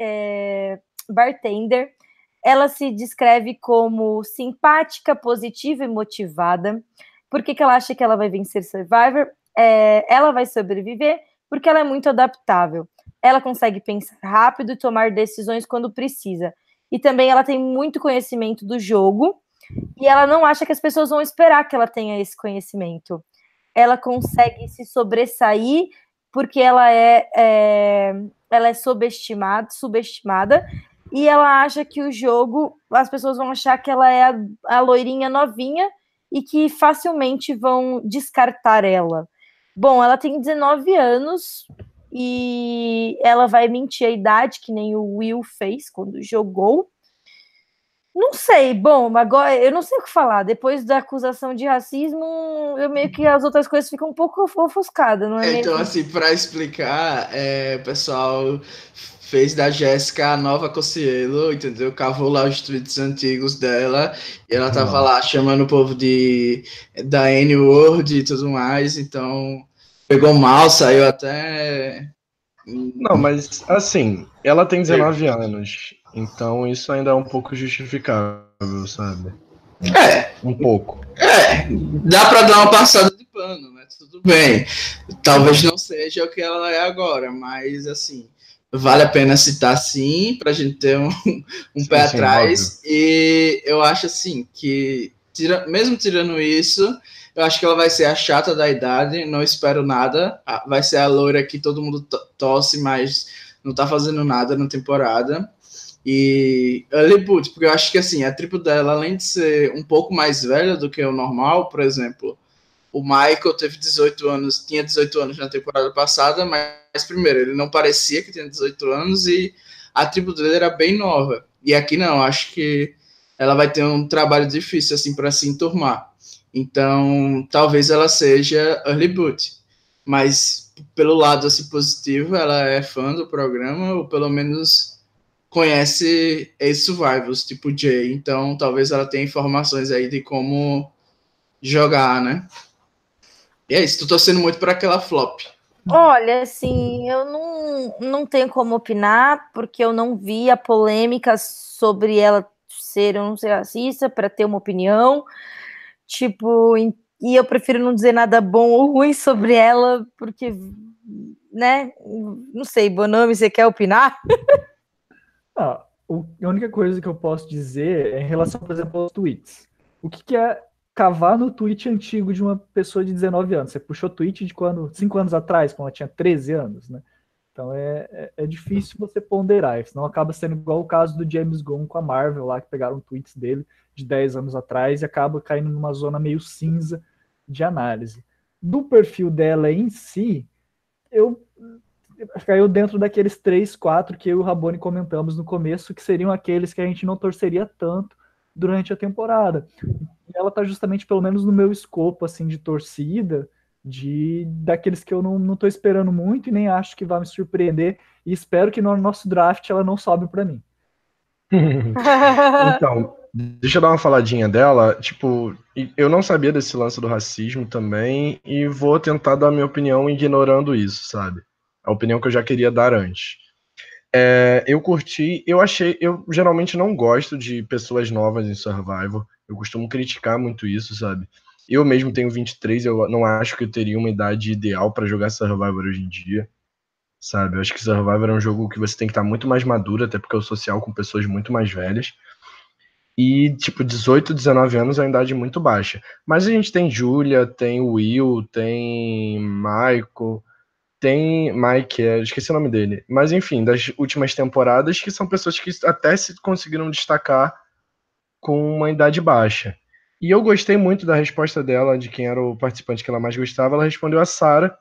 é bartender. Ela se descreve como simpática, positiva e motivada. Por que, que ela acha que ela vai vencer Survivor? É, ela vai sobreviver porque ela é muito adaptável. Ela consegue pensar rápido e tomar decisões quando precisa. E também ela tem muito conhecimento do jogo. e ela não acha que as pessoas vão esperar que ela tenha esse conhecimento. Ela consegue se sobressair porque ela é, é ela é subestimada, subestimada e ela acha que o jogo, as pessoas vão achar que ela é a, a loirinha novinha e que facilmente vão descartar ela. Bom, ela tem 19 anos e ela vai mentir a idade, que nem o Will fez quando jogou. Não sei, bom, agora eu não sei o que falar. Depois da acusação de racismo, eu meio que as outras coisas ficam um pouco ofuscadas, não é? Então, mesmo? assim, para explicar, é, pessoal fez da Jéssica a nova Cocielo, entendeu? Cavou lá os tweets antigos dela e ela tava Não. lá chamando o povo de da N-word e tudo mais, então pegou mal, saiu até. Não, mas assim, ela tem 19 anos, então isso ainda é um pouco justificável, sabe? É. Um pouco. É, dá pra dar uma passada de pano, né? Tudo bem. Talvez não seja o que ela é agora, mas assim vale a pena citar sim, para a gente ter um, um sim, pé sim, atrás. Óbvio. E eu acho assim que, tira, mesmo tirando isso, eu acho que ela vai ser a chata da idade, não espero nada. Vai ser a loira que todo mundo tosse, mas não tá fazendo nada na temporada. E early boot, porque eu acho que assim, a tribo dela, além de ser um pouco mais velha do que o normal, por exemplo, o Michael teve 18 anos, tinha 18 anos na temporada passada, mas primeiro, ele não parecia que tinha 18 anos e a tribo dele era bem nova. E aqui não, acho que ela vai ter um trabalho difícil assim para se enturmar. Então, talvez ela seja early boot. Mas pelo lado assim positivo, ela é fã do programa ou pelo menos conhece ex-survivors, tipo Jay. Então, talvez ela tenha informações aí de como jogar, né? E é isso, tô torcendo muito para aquela flop. Olha, assim, eu não, não tenho como opinar, porque eu não vi a polêmica sobre ela ser ou não ser racista para ter uma opinião. Tipo, e eu prefiro não dizer nada bom ou ruim sobre ela, porque, né? Não sei, Bonome, você quer opinar? Ah, a única coisa que eu posso dizer é em relação, por exemplo, aos tweets. O que, que é cavar no tweet antigo de uma pessoa de 19 anos. Você puxou tweet de quando, 5 anos atrás, quando ela tinha 13 anos, né? Então é, é, é, difícil você ponderar, senão acaba sendo igual o caso do James Gunn com a Marvel lá, que pegaram tweets dele de 10 anos atrás e acaba caindo numa zona meio cinza de análise. Do perfil dela em si, eu caiu dentro daqueles três, quatro que eu e o Rabone comentamos no começo, que seriam aqueles que a gente não torceria tanto durante a temporada ela tá justamente, pelo menos no meu escopo, assim, de torcida, de daqueles que eu não, não tô esperando muito e nem acho que vai me surpreender, e espero que no nosso draft ela não sobe para mim. então, deixa eu dar uma faladinha dela. Tipo, eu não sabia desse lance do racismo também, e vou tentar dar minha opinião ignorando isso, sabe? A opinião que eu já queria dar antes. É, eu curti, eu achei, eu geralmente não gosto de pessoas novas em Survival. Eu costumo criticar muito isso, sabe? Eu mesmo tenho 23, eu não acho que eu teria uma idade ideal para jogar Survivor hoje em dia, sabe? Eu acho que Survivor é um jogo que você tem que estar muito mais maduro, até porque é o social com pessoas muito mais velhas. E, tipo, 18, 19 anos é uma idade muito baixa. Mas a gente tem Julia, tem Will, tem Michael, tem Mike, é, esqueci o nome dele. Mas, enfim, das últimas temporadas, que são pessoas que até se conseguiram destacar com uma idade baixa. E eu gostei muito da resposta dela, de quem era o participante que ela mais gostava. Ela respondeu a Sarah,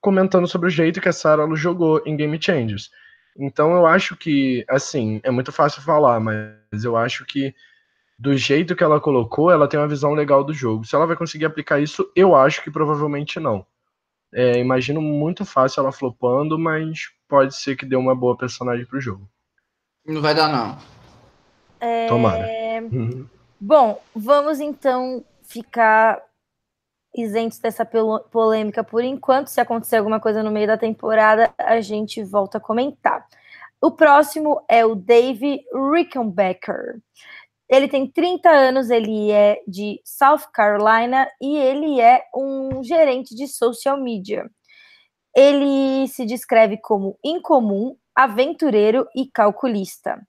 comentando sobre o jeito que a Sarah jogou em Game Changers. Então eu acho que, assim, é muito fácil falar, mas eu acho que do jeito que ela colocou, ela tem uma visão legal do jogo. Se ela vai conseguir aplicar isso, eu acho que provavelmente não. É, imagino muito fácil ela flopando, mas pode ser que dê uma boa personagem pro jogo. Não vai dar, não. É... Tomara. Uhum. Bom, vamos então ficar isentos dessa polêmica por enquanto. Se acontecer alguma coisa no meio da temporada, a gente volta a comentar. O próximo é o Dave Rickenbacker. Ele tem 30 anos, ele é de South Carolina e ele é um gerente de social media. Ele se descreve como incomum, aventureiro e calculista.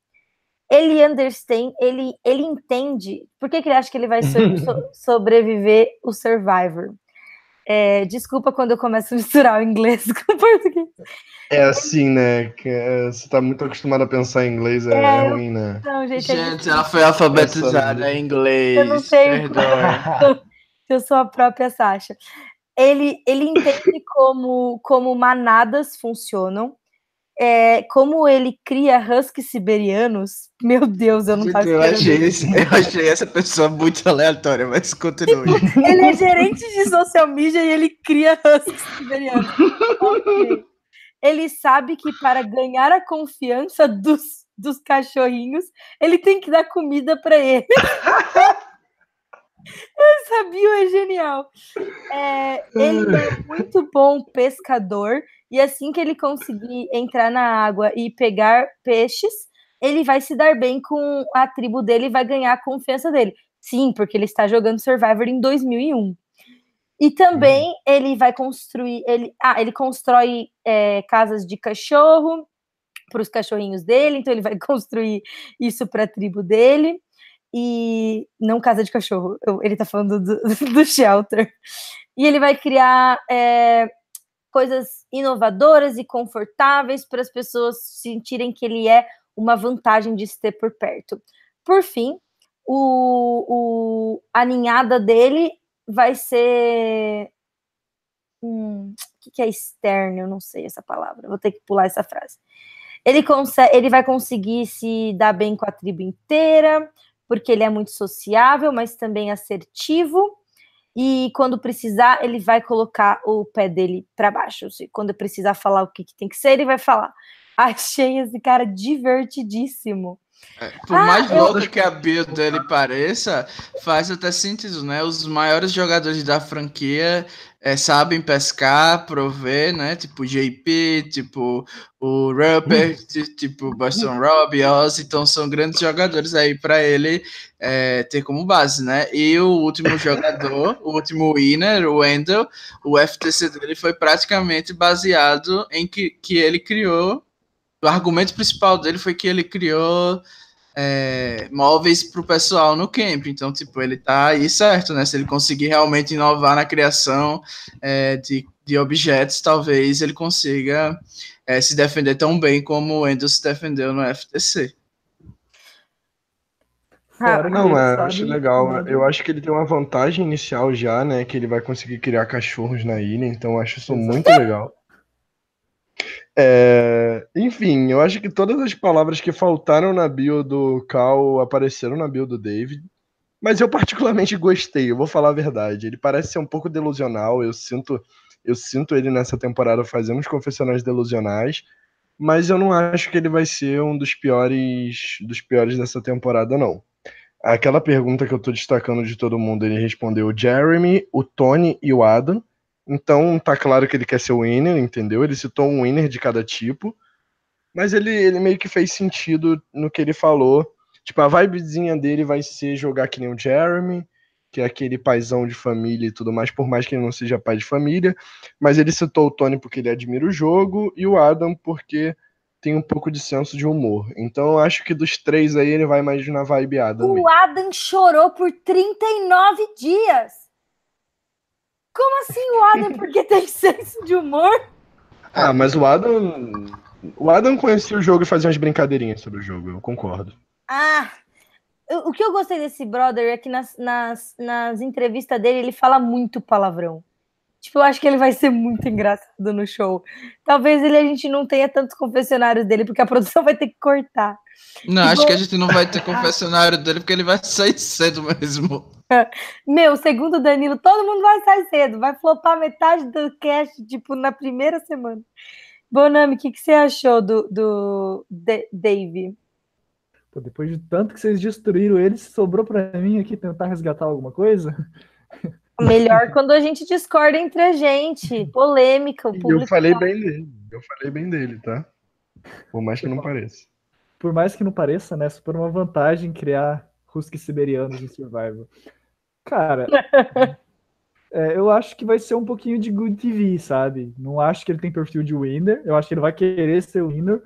ele understand, ele, ele entende. Por que, que ele acha que ele vai so, so, sobreviver o Survivor? É, desculpa quando eu começo a misturar o inglês com o português. É assim, né? Que, é, você tá muito acostumado a pensar em inglês, é, é, ruim, né? Não, gente, gente ela foi alfabetizada em inglês. Eu não sei. eu sou a própria Sasha. Ele, ele entende como, como manadas funcionam é, como ele cria huskies siberianos, meu Deus, eu não faço eu achei, eu achei essa pessoa muito aleatória, mas continue. ele é gerente de social media e ele cria huskies siberianos. ele sabe que para ganhar a confiança dos, dos cachorrinhos, ele tem que dar comida para eles. Essa bio é genial. É, ele é muito bom pescador e assim que ele conseguir entrar na água e pegar peixes, ele vai se dar bem com a tribo dele e vai ganhar a confiança dele. Sim, porque ele está jogando Survivor em 2001. E também uhum. ele vai construir, ele, ah, ele constrói é, casas de cachorro para os cachorrinhos dele, então ele vai construir isso para a tribo dele e não casa de cachorro. Ele está falando do, do, shelter. E ele vai criar é, coisas inovadoras e confortáveis para as pessoas sentirem que ele é uma vantagem de se ter por perto. Por fim, o, o, a ninhada dele vai ser. O que, que é externo? Eu não sei essa palavra, vou ter que pular essa frase. Ele, consegue, ele vai conseguir se dar bem com a tribo inteira, porque ele é muito sociável, mas também assertivo e quando precisar, ele vai colocar o pé dele para baixo. Quando precisar falar o que, que, tem que ser, ele vai falar. Achei esse cara divertidíssimo. É, por ah, mais louca eu... que a build dele pareça, faz até sentido, né? Os maiores jogadores da franquia é, sabem pescar, prover, né? Tipo JP, tipo o Rupert, hum. tipo Boston Rob, Oz, então são grandes jogadores aí para ele é, ter como base, né? E o último jogador, o último winner, o Wendell, o FTC dele foi praticamente baseado em que, que ele criou. O argumento principal dele foi que ele criou é, móveis para o pessoal no camp. Então, tipo, ele tá aí certo, né? Se ele conseguir realmente inovar na criação é, de, de objetos, talvez ele consiga é, se defender tão bem como o Endo se defendeu no FTC. Ah, não, é, acho legal. Eu acho que ele tem uma vantagem inicial já, né? Que ele vai conseguir criar cachorros na ilha, então acho isso muito legal. É, enfim, eu acho que todas as palavras que faltaram na bio do Cal apareceram na bio do David. Mas eu particularmente gostei, eu vou falar a verdade. Ele parece ser um pouco delusional, eu sinto, eu sinto ele nessa temporada fazendo os confessionais delusionais, mas eu não acho que ele vai ser um dos piores dos piores dessa temporada não. Aquela pergunta que eu tô destacando de todo mundo, ele respondeu o Jeremy, o Tony e o Adam. Então tá claro que ele quer ser o winner, entendeu? Ele citou um winner de cada tipo, mas ele, ele meio que fez sentido no que ele falou. Tipo, a vibezinha dele vai ser jogar que nem o Jeremy, que é aquele paizão de família e tudo mais, por mais que ele não seja pai de família. Mas ele citou o Tony porque ele admira o jogo e o Adam porque tem um pouco de senso de humor. Então eu acho que dos três aí ele vai mais na vibe Adam. O mesmo. Adam chorou por 39 dias. Como assim o Adam? Porque tem senso de humor? Ah, mas o Adam. O Adam conhecia o jogo e fazia umas brincadeirinhas sobre o jogo, eu concordo. Ah! O que eu gostei desse brother é que nas, nas, nas entrevistas dele ele fala muito palavrão. Tipo, eu acho que ele vai ser muito engraçado no show. Talvez ele a gente não tenha tantos confessionários dele, porque a produção vai ter que cortar. Não, acho que a gente não vai ter confessionário dele, porque ele vai sair cedo mesmo. Meu, segundo o Danilo, todo mundo vai sair cedo. Vai flopar metade do cast, tipo, na primeira semana. Bonami, o que, que você achou do, do Dave? Pô, depois de tanto que vocês destruíram ele, sobrou para mim aqui tentar resgatar alguma coisa? Melhor quando a gente discorda entre a gente. Polêmica. eu falei bem dele. Eu falei bem dele, tá? Por mais que não pareça. Por mais que não pareça, né? Super uma vantagem criar Husky siberianos em Survival. Cara, é, eu acho que vai ser um pouquinho de Good TV, sabe? Não acho que ele tem perfil de winner. Eu acho que ele vai querer ser winner.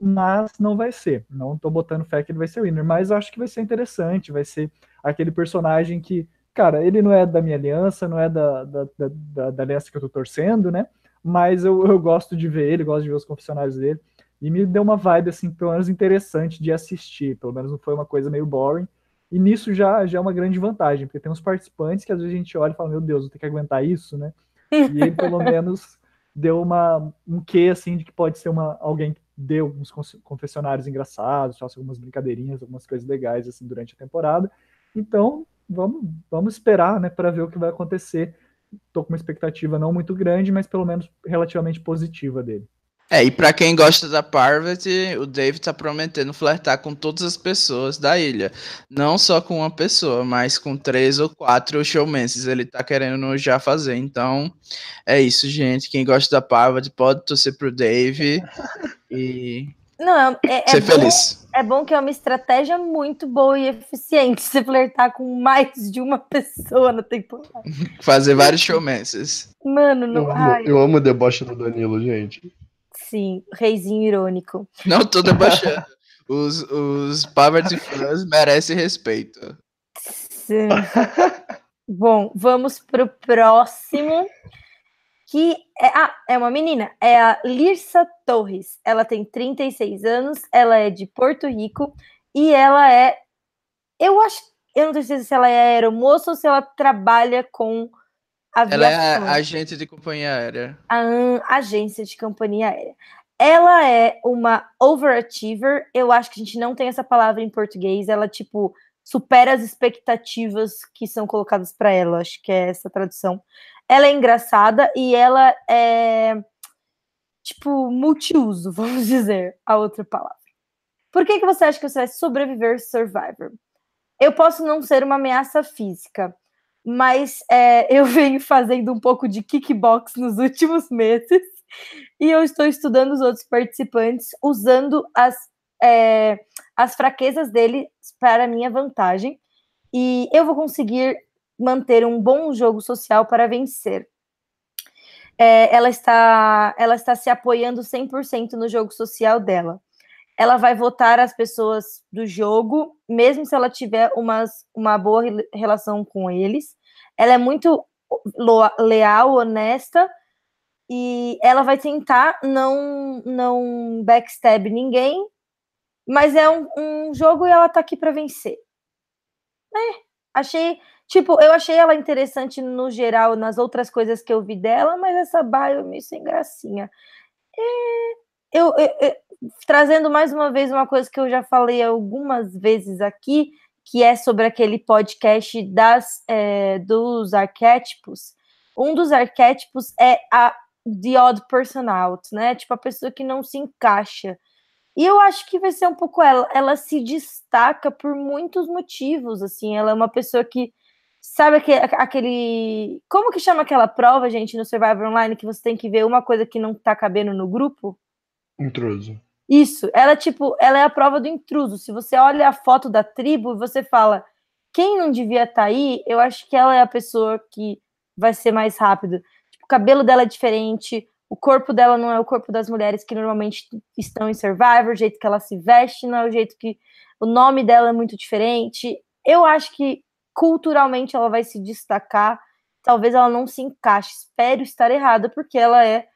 mas não vai ser. Não tô botando fé que ele vai ser o winner, mas acho que vai ser interessante, vai ser aquele personagem que, cara, ele não é da minha aliança, não é da, da, da, da aliança que eu tô torcendo, né? Mas eu, eu gosto de ver ele, gosto de ver os confessionários dele, e me deu uma vibe, assim, pelo menos interessante de assistir, pelo menos não foi uma coisa meio boring, e nisso já, já é uma grande vantagem, porque tem uns participantes que às vezes a gente olha e fala, meu Deus, vou ter que aguentar isso, né? E ele, pelo menos, deu uma, um quê, assim, de que pode ser uma, alguém que deu uns confessionários engraçados, faça algumas brincadeirinhas, algumas coisas legais, assim, durante a temporada. Então, vamos, vamos esperar, né, para ver o que vai acontecer. Estou com uma expectativa não muito grande, mas pelo menos relativamente positiva dele. É, e para quem gosta da Parvati, o Dave tá prometendo flertar com todas as pessoas da ilha. Não só com uma pessoa, mas com três ou quatro showmances. Ele tá querendo já fazer. Então, é isso, gente. Quem gosta da Parvati pode torcer pro Dave e Não, é, é ser bom, feliz. é bom que é uma estratégia muito boa e eficiente você flertar com mais de uma pessoa na temporada. Fazer vários showmances. Mano, não. Eu amo, Ai, eu amo o deboche do Danilo, gente. Sim, reizinho irônico. Não tô debochando. Os, os Parvati fãs merecem respeito. Sim. Bom, vamos pro próximo. Que é, ah, é uma menina, é a Lirsa Torres. Ela tem 36 anos, ela é de Porto Rico e ela é. Eu acho. Eu não tenho certeza se ela é aeromoça ou se ela trabalha com Ela é a- agente de companhia aérea. a agência de companhia aérea. Ela é uma overachiever. Eu acho que a gente não tem essa palavra em português. Ela, tipo, supera as expectativas que são colocadas para ela. Acho que é essa a tradução. Ela é engraçada e ela é, tipo, multiuso, vamos dizer a outra palavra. Por que, que você acha que você vai sobreviver Survivor? Eu posso não ser uma ameaça física, mas é, eu venho fazendo um pouco de kickbox nos últimos meses e eu estou estudando os outros participantes usando as, é, as fraquezas dele para minha vantagem e eu vou conseguir manter um bom jogo social para vencer. É, ela, está, ela está se apoiando 100% no jogo social dela. Ela vai votar as pessoas do jogo, mesmo se ela tiver umas, uma boa rela- relação com eles. Ela é muito leal, honesta, e ela vai tentar não, não backstab ninguém, mas é um, um jogo e ela tá aqui para vencer. É, achei, tipo, eu achei ela interessante no geral nas outras coisas que eu vi dela, mas essa bio meio sem gracinha. É, eu, eu- trazendo mais uma vez uma coisa que eu já falei algumas vezes aqui, que é sobre aquele podcast das, é, dos arquétipos. Um dos arquétipos é a The Odd Person Out, né? Tipo, a pessoa que não se encaixa. E eu acho que vai ser um pouco ela. Ela se destaca por muitos motivos, assim. Ela é uma pessoa que sabe aque- aquele. Como que chama aquela prova, gente, no Survivor Online que você tem que ver uma coisa que não tá cabendo no grupo? Intruso. Isso, ela tipo, ela é a prova do intruso. Se você olha a foto da tribo e você fala, quem não devia estar aí, eu acho que ela é a pessoa que vai ser mais rápido. Tipo, o cabelo dela é diferente, o corpo dela não é o corpo das mulheres que normalmente estão em Survivor, o jeito que ela se veste não é o jeito que o nome dela é muito diferente. Eu acho que culturalmente ela vai se destacar. Talvez ela não se encaixe. Espero estar errada, porque ela é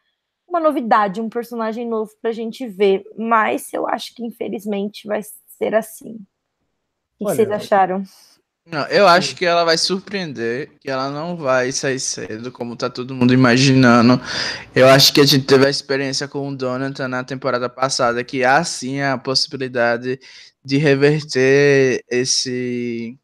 uma novidade, um personagem novo pra gente ver. Mas eu acho que infelizmente vai ser assim. O que Olha, vocês acharam? Não, eu acho que ela vai surpreender, que ela não vai sair cedo, como tá todo mundo imaginando. Eu acho que a gente teve a experiência com o Donatan na temporada passada, que há sim a possibilidade de reverter esse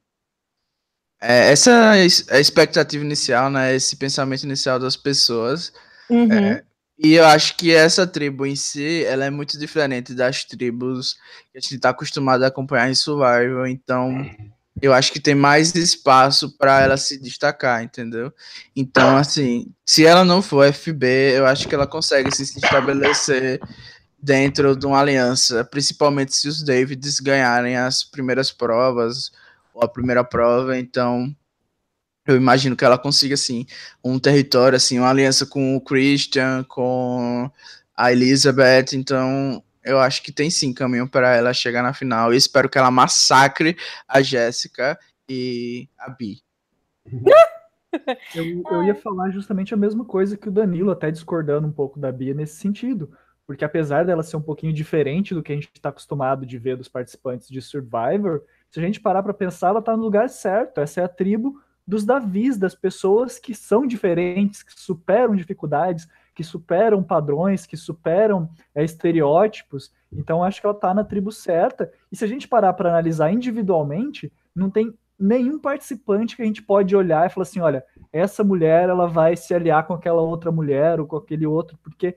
é, essa expectativa inicial, né, esse pensamento inicial das pessoas. Uhum. É, e eu acho que essa tribo em si, ela é muito diferente das tribos que a gente está acostumado a acompanhar em Survival, então eu acho que tem mais espaço para ela se destacar, entendeu? Então, assim, se ela não for FB, eu acho que ela consegue se estabelecer dentro de uma aliança, principalmente se os Davids ganharem as primeiras provas, ou a primeira prova, então eu imagino que ela consiga, assim, um território, assim, uma aliança com o Christian, com a Elizabeth, então eu acho que tem sim caminho para ela chegar na final. E espero que ela massacre a Jéssica e a Bi. Eu, eu, ia falar justamente a mesma coisa que o Danilo, até discordando um pouco da Bia nesse sentido. Porque apesar dela ser um pouquinho diferente do que a gente está acostumado de ver dos participantes de Survivor, se a gente parar para pensar, ela está no lugar certo. Essa é a tribo dos Davis, das pessoas que são diferentes, que superam dificuldades, que superam padrões, que superam é, estereótipos. Então acho que ela está na tribo certa. E se a gente parar para analisar individualmente, não tem nenhum participante que a gente pode olhar e falar assim, olha, essa mulher ela vai se aliar com aquela outra mulher ou com aquele outro, porque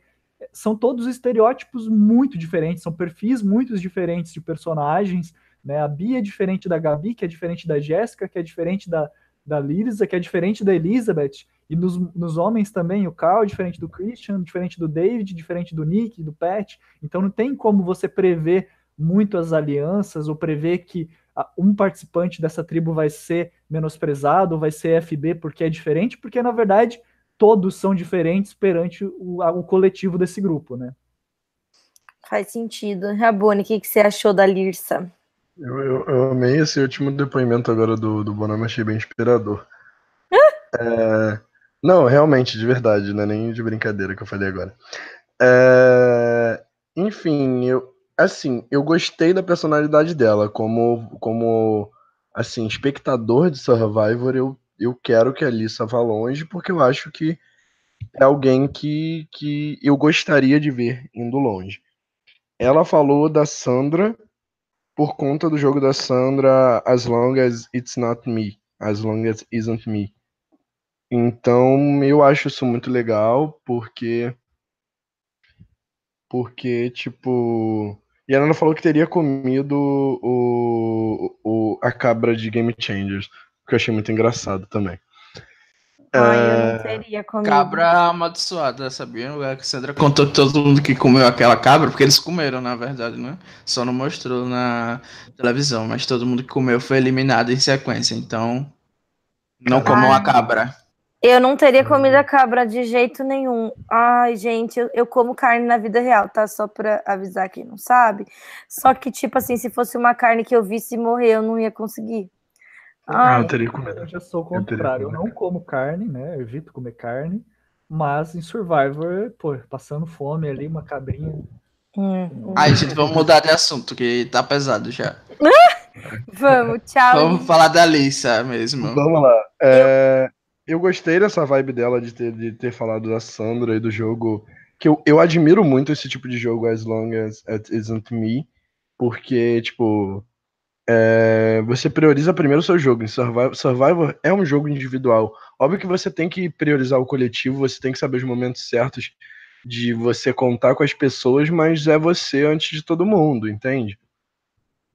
são todos estereótipos muito diferentes, são perfis muito diferentes de personagens, né? A Bia é diferente da Gabi, que é diferente da Jéssica, que é diferente da, da Lisa, que é diferente da Elizabeth, e nos, nos homens também, o Carl é diferente do Christian, diferente do David, diferente do Nick, do Pat. Então não tem como você prever muito as alianças ou prever que um participante dessa tribo vai ser menosprezado, vai ser FB porque é diferente, porque na verdade todos são diferentes perante o, o coletivo desse grupo, né? Faz sentido. Rabone, o que, que você achou da Lirsa? Eu, eu, eu, amei esse último depoimento agora do, do Bonami, achei bem inspirador. é, não, realmente, de verdade, não é nem de brincadeira que eu falei agora. É, enfim, eu, assim, eu gostei da personalidade dela. Como, como assim, espectador de Survivor, eu, eu quero que a Alissa vá longe, porque eu acho que é alguém que, que eu gostaria de ver indo longe. Ela falou da Sandra por conta do jogo da Sandra As Long as It's Not Me. As Long as Isn't Me. Então, eu acho isso muito legal, porque. Porque, tipo. E a Ana falou que teria comido o, o, a cabra de Game Changers, que eu achei muito engraçado também. Ai, eu não é, teria comido. Cabra amaldiçoada, sabia? A Cassandra contou que todo mundo que comeu aquela cabra, porque eles comeram, na verdade, né? Só não mostrou na televisão, mas todo mundo que comeu foi eliminado em sequência, então não comam a cabra. Eu não teria comido a cabra de jeito nenhum. Ai, gente, eu, eu, como carne na vida real, tá? Só pra avisar quem não sabe. Só que, tipo assim, se fosse uma carne que eu visse morrer, eu não ia conseguir. Ai. Ah, eu teria comido. Eu já sou o contrário. Eu, eu não como carne, né? Eu evito comer carne. Mas em Survivor, pô, passando fome ali, uma cabrinha. Hum, Ai, gente, vamos mudar de assunto, que tá pesado já. vamos, tchau. Vamos falar da Lisa mesmo. Vamos lá. É, eu gostei dessa vibe dela de ter, de ter falado da Sandra e do jogo. Que eu, eu admiro muito esse tipo de jogo, As Long as It Isn't Me. Porque, tipo, é, você prioriza primeiro o seu jogo. Em Survivor, Survivor é um jogo individual. Óbvio que você tem que priorizar o coletivo, você tem que saber os momentos certos de você contar com as pessoas, mas é você antes de todo mundo, entende?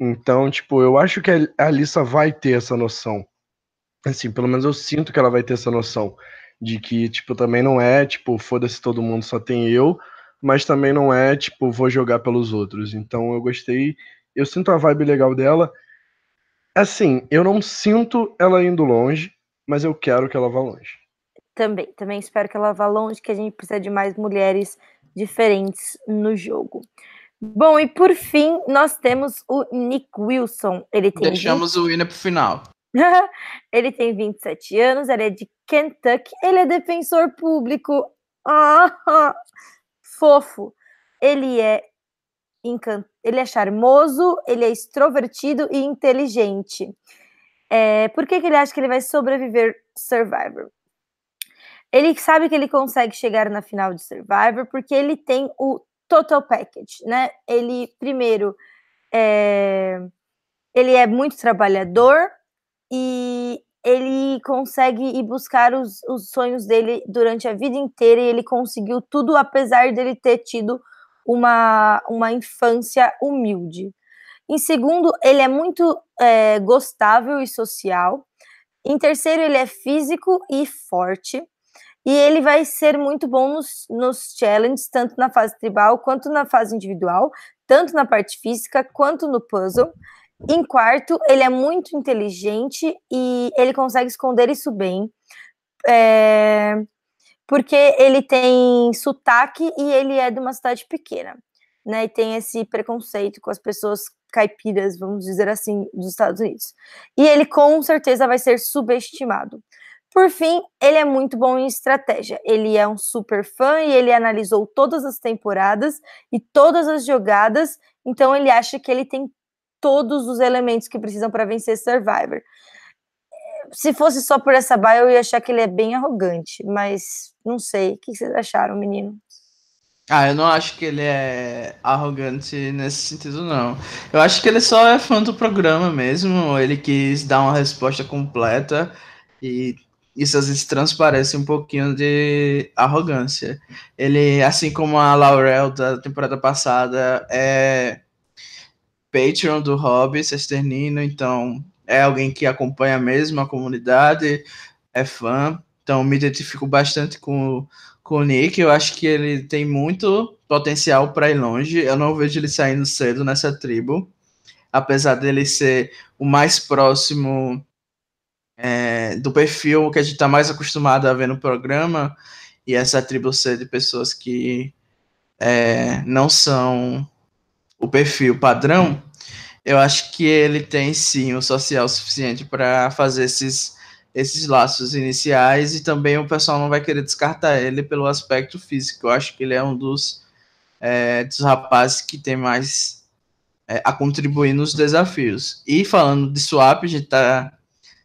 Então, tipo, eu acho que a Alissa vai ter essa noção assim, pelo menos eu sinto que ela vai ter essa noção de que, tipo, também não é, tipo, foda-se todo mundo, só tem eu, mas também não é, tipo, vou jogar pelos outros. Então eu gostei, eu sinto a vibe legal dela. Assim, eu não sinto ela indo longe, mas eu quero que ela vá longe. Também, também espero que ela vá longe, que a gente precisa de mais mulheres diferentes no jogo. Bom, e por fim, nós temos o Nick Wilson. Ele tem Deixamos 20... o winner pro final. ele tem 27 anos, ele é de Kentucky, ele é defensor público. Ah, fofo. Ele é ele é charmoso, ele é extrovertido e inteligente. É, por que, que ele acha que ele vai sobreviver Survivor? Ele sabe que ele consegue chegar na final de Survivor porque ele tem o total package, né? Ele primeiro é, ele é muito trabalhador, e ele consegue ir buscar os, os sonhos dele durante a vida inteira e ele conseguiu tudo apesar dele ter tido uma, uma infância humilde. Em segundo, ele é muito é, gostável e social. Em terceiro, ele é físico e forte. E ele vai ser muito bom nos, nos challenges, tanto na fase tribal quanto na fase individual, tanto na parte física quanto no puzzle. Em quarto, ele é muito inteligente e ele consegue esconder isso bem. É, porque ele tem sotaque e ele é de uma cidade pequena. né? E tem esse preconceito com as pessoas caipiras, vamos dizer assim, dos Estados Unidos. E ele com certeza vai ser subestimado. Por fim, ele é muito bom em estratégia. Ele é um super fã e ele analisou todas as temporadas e todas as jogadas, então ele acha que ele tem todos os elementos que precisam para vencer Survivor. Se fosse só por essa baia, eu ia achar que ele é bem arrogante, mas não sei. O que vocês acharam, menino? Ah, eu não acho que ele é arrogante nesse sentido, não. Eu acho que ele só é fã do programa mesmo. Ele quis dar uma resposta completa e isso às vezes transparece um pouquinho de arrogância. Ele, assim como a Laurel da temporada passada, é Patreon do Hobby Cesternino, então é alguém que acompanha mesmo a comunidade, é fã, então me identifico bastante com, com o Nick. Eu acho que ele tem muito potencial para ir longe. Eu não vejo ele saindo cedo nessa tribo, apesar dele ser o mais próximo é, do perfil que a gente está mais acostumado a ver no programa, e essa tribo ser de pessoas que é, não são o perfil padrão, eu acho que ele tem sim o social suficiente para fazer esses, esses laços iniciais e também o pessoal não vai querer descartar ele pelo aspecto físico. Eu acho que ele é um dos, é, dos rapazes que tem mais é, a contribuir nos desafios. E falando de swap, a gente está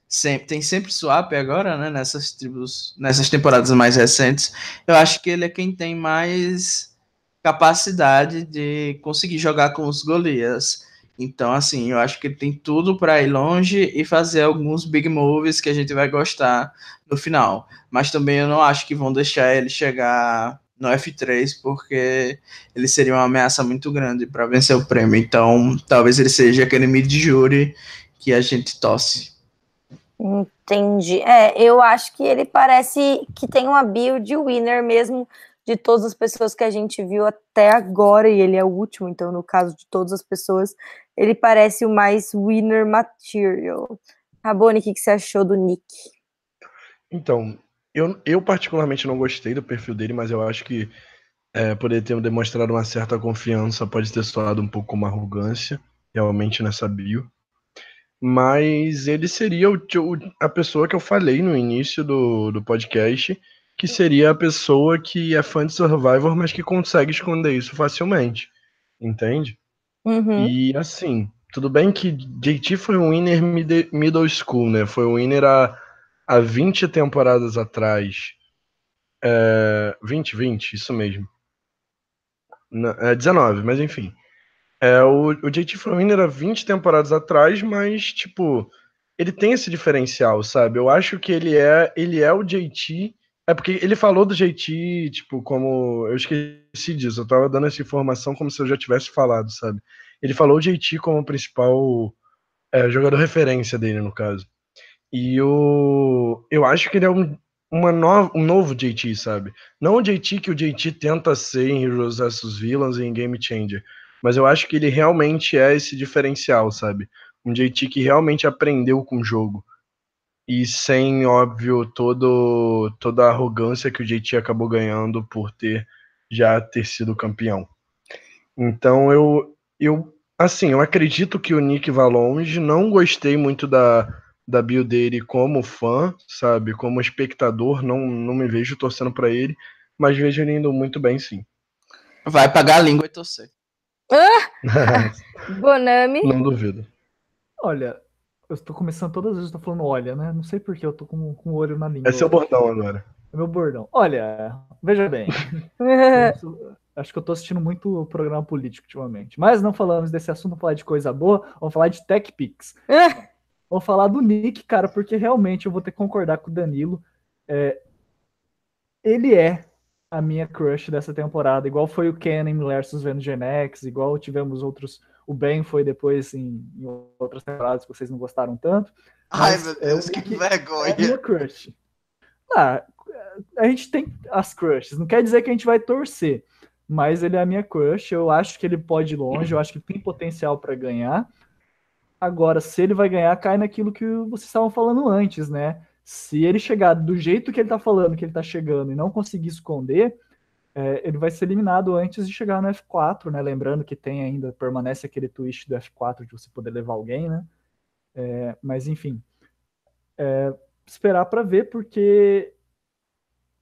sempre, tem sempre swap agora, né? Nessas tribos, nessas temporadas mais recentes. Eu acho que ele é quem tem mais capacidade de conseguir jogar com os Golias. Então, assim, eu acho que ele tem tudo para ir longe e fazer alguns big moves que a gente vai gostar no final. Mas também eu não acho que vão deixar ele chegar no F3, porque ele seria uma ameaça muito grande para vencer o prêmio. Então, talvez ele seja aquele mid-jury que a gente tosse. Entendi. É, eu acho que ele parece que tem uma build winner mesmo de todas as pessoas que a gente viu até agora, e ele é o último, então, no caso de todas as pessoas, ele parece o mais winner material. Rabone, o que, que você achou do Nick? Então, eu, eu particularmente não gostei do perfil dele, mas eu acho que é, poder ter demonstrado uma certa confiança pode ter soado um pouco como arrogância, realmente nessa bio. Mas ele seria o, a pessoa que eu falei no início do, do podcast, que seria a pessoa que é fã de Survivor, mas que consegue esconder isso facilmente. Entende? Uhum. E assim, tudo bem que JT foi um winner mid, middle school, né? Foi um winner há, há 20 temporadas atrás. É, 20, 20, isso mesmo. é 19, mas enfim. É, o, o JT Flowin era 20 temporadas atrás, mas, tipo, ele tem esse diferencial, sabe? Eu acho que ele é, ele é o JT. É porque ele falou do JT, tipo, como. Eu esqueci disso, eu tava dando essa informação como se eu já tivesse falado, sabe? Ele falou o JT como principal é, jogador referência dele, no caso. E o, eu acho que ele é um, uma no, um novo JT, sabe? Não o JT que o JT tenta ser em Heroes vs Villains e em Game Changer mas eu acho que ele realmente é esse diferencial, sabe? Um JT que realmente aprendeu com o jogo. E sem, óbvio, todo, toda a arrogância que o JT acabou ganhando por ter já ter sido campeão. Então eu, eu assim, eu acredito que o Nick vá longe. Não gostei muito da, da build dele como fã, sabe? Como espectador, não, não me vejo torcendo para ele, mas vejo ele indo muito bem, sim. Vai pagar a língua e torcer. Ah! Bonami. Não duvido. Olha, eu estou começando todas as vezes, estou falando olha, né? Não sei porque eu tô com, com o olho na língua. É seu bordão agora. É meu bordão. Olha, veja bem. acho que eu tô assistindo muito o programa político ultimamente. Mas não falamos desse assunto, vamos falar de coisa boa, vamos falar de Tech Pix. vamos falar do Nick, cara, porque realmente eu vou ter que concordar com o Danilo. É, ele é a minha crush dessa temporada, igual foi o Kennen versus Van Genex, igual tivemos outros. O Ben foi depois em, em, outras temporadas que vocês não gostaram tanto. Ai, meu Deus, é, que, que vergonha! É a minha crush. Ah, a gente tem as crushes, não quer dizer que a gente vai torcer, mas ele é a minha crush. Eu acho que ele pode ir longe, eu acho que tem potencial para ganhar. Agora, se ele vai ganhar, cai naquilo que vocês estavam falando antes, né? Se ele chegar do jeito que ele tá falando que ele tá chegando e não conseguir esconder, é, ele vai ser eliminado antes de chegar no F4, né? Lembrando que tem ainda, permanece aquele twist do F4 de você poder levar alguém, né? É, mas enfim, é, esperar para ver, porque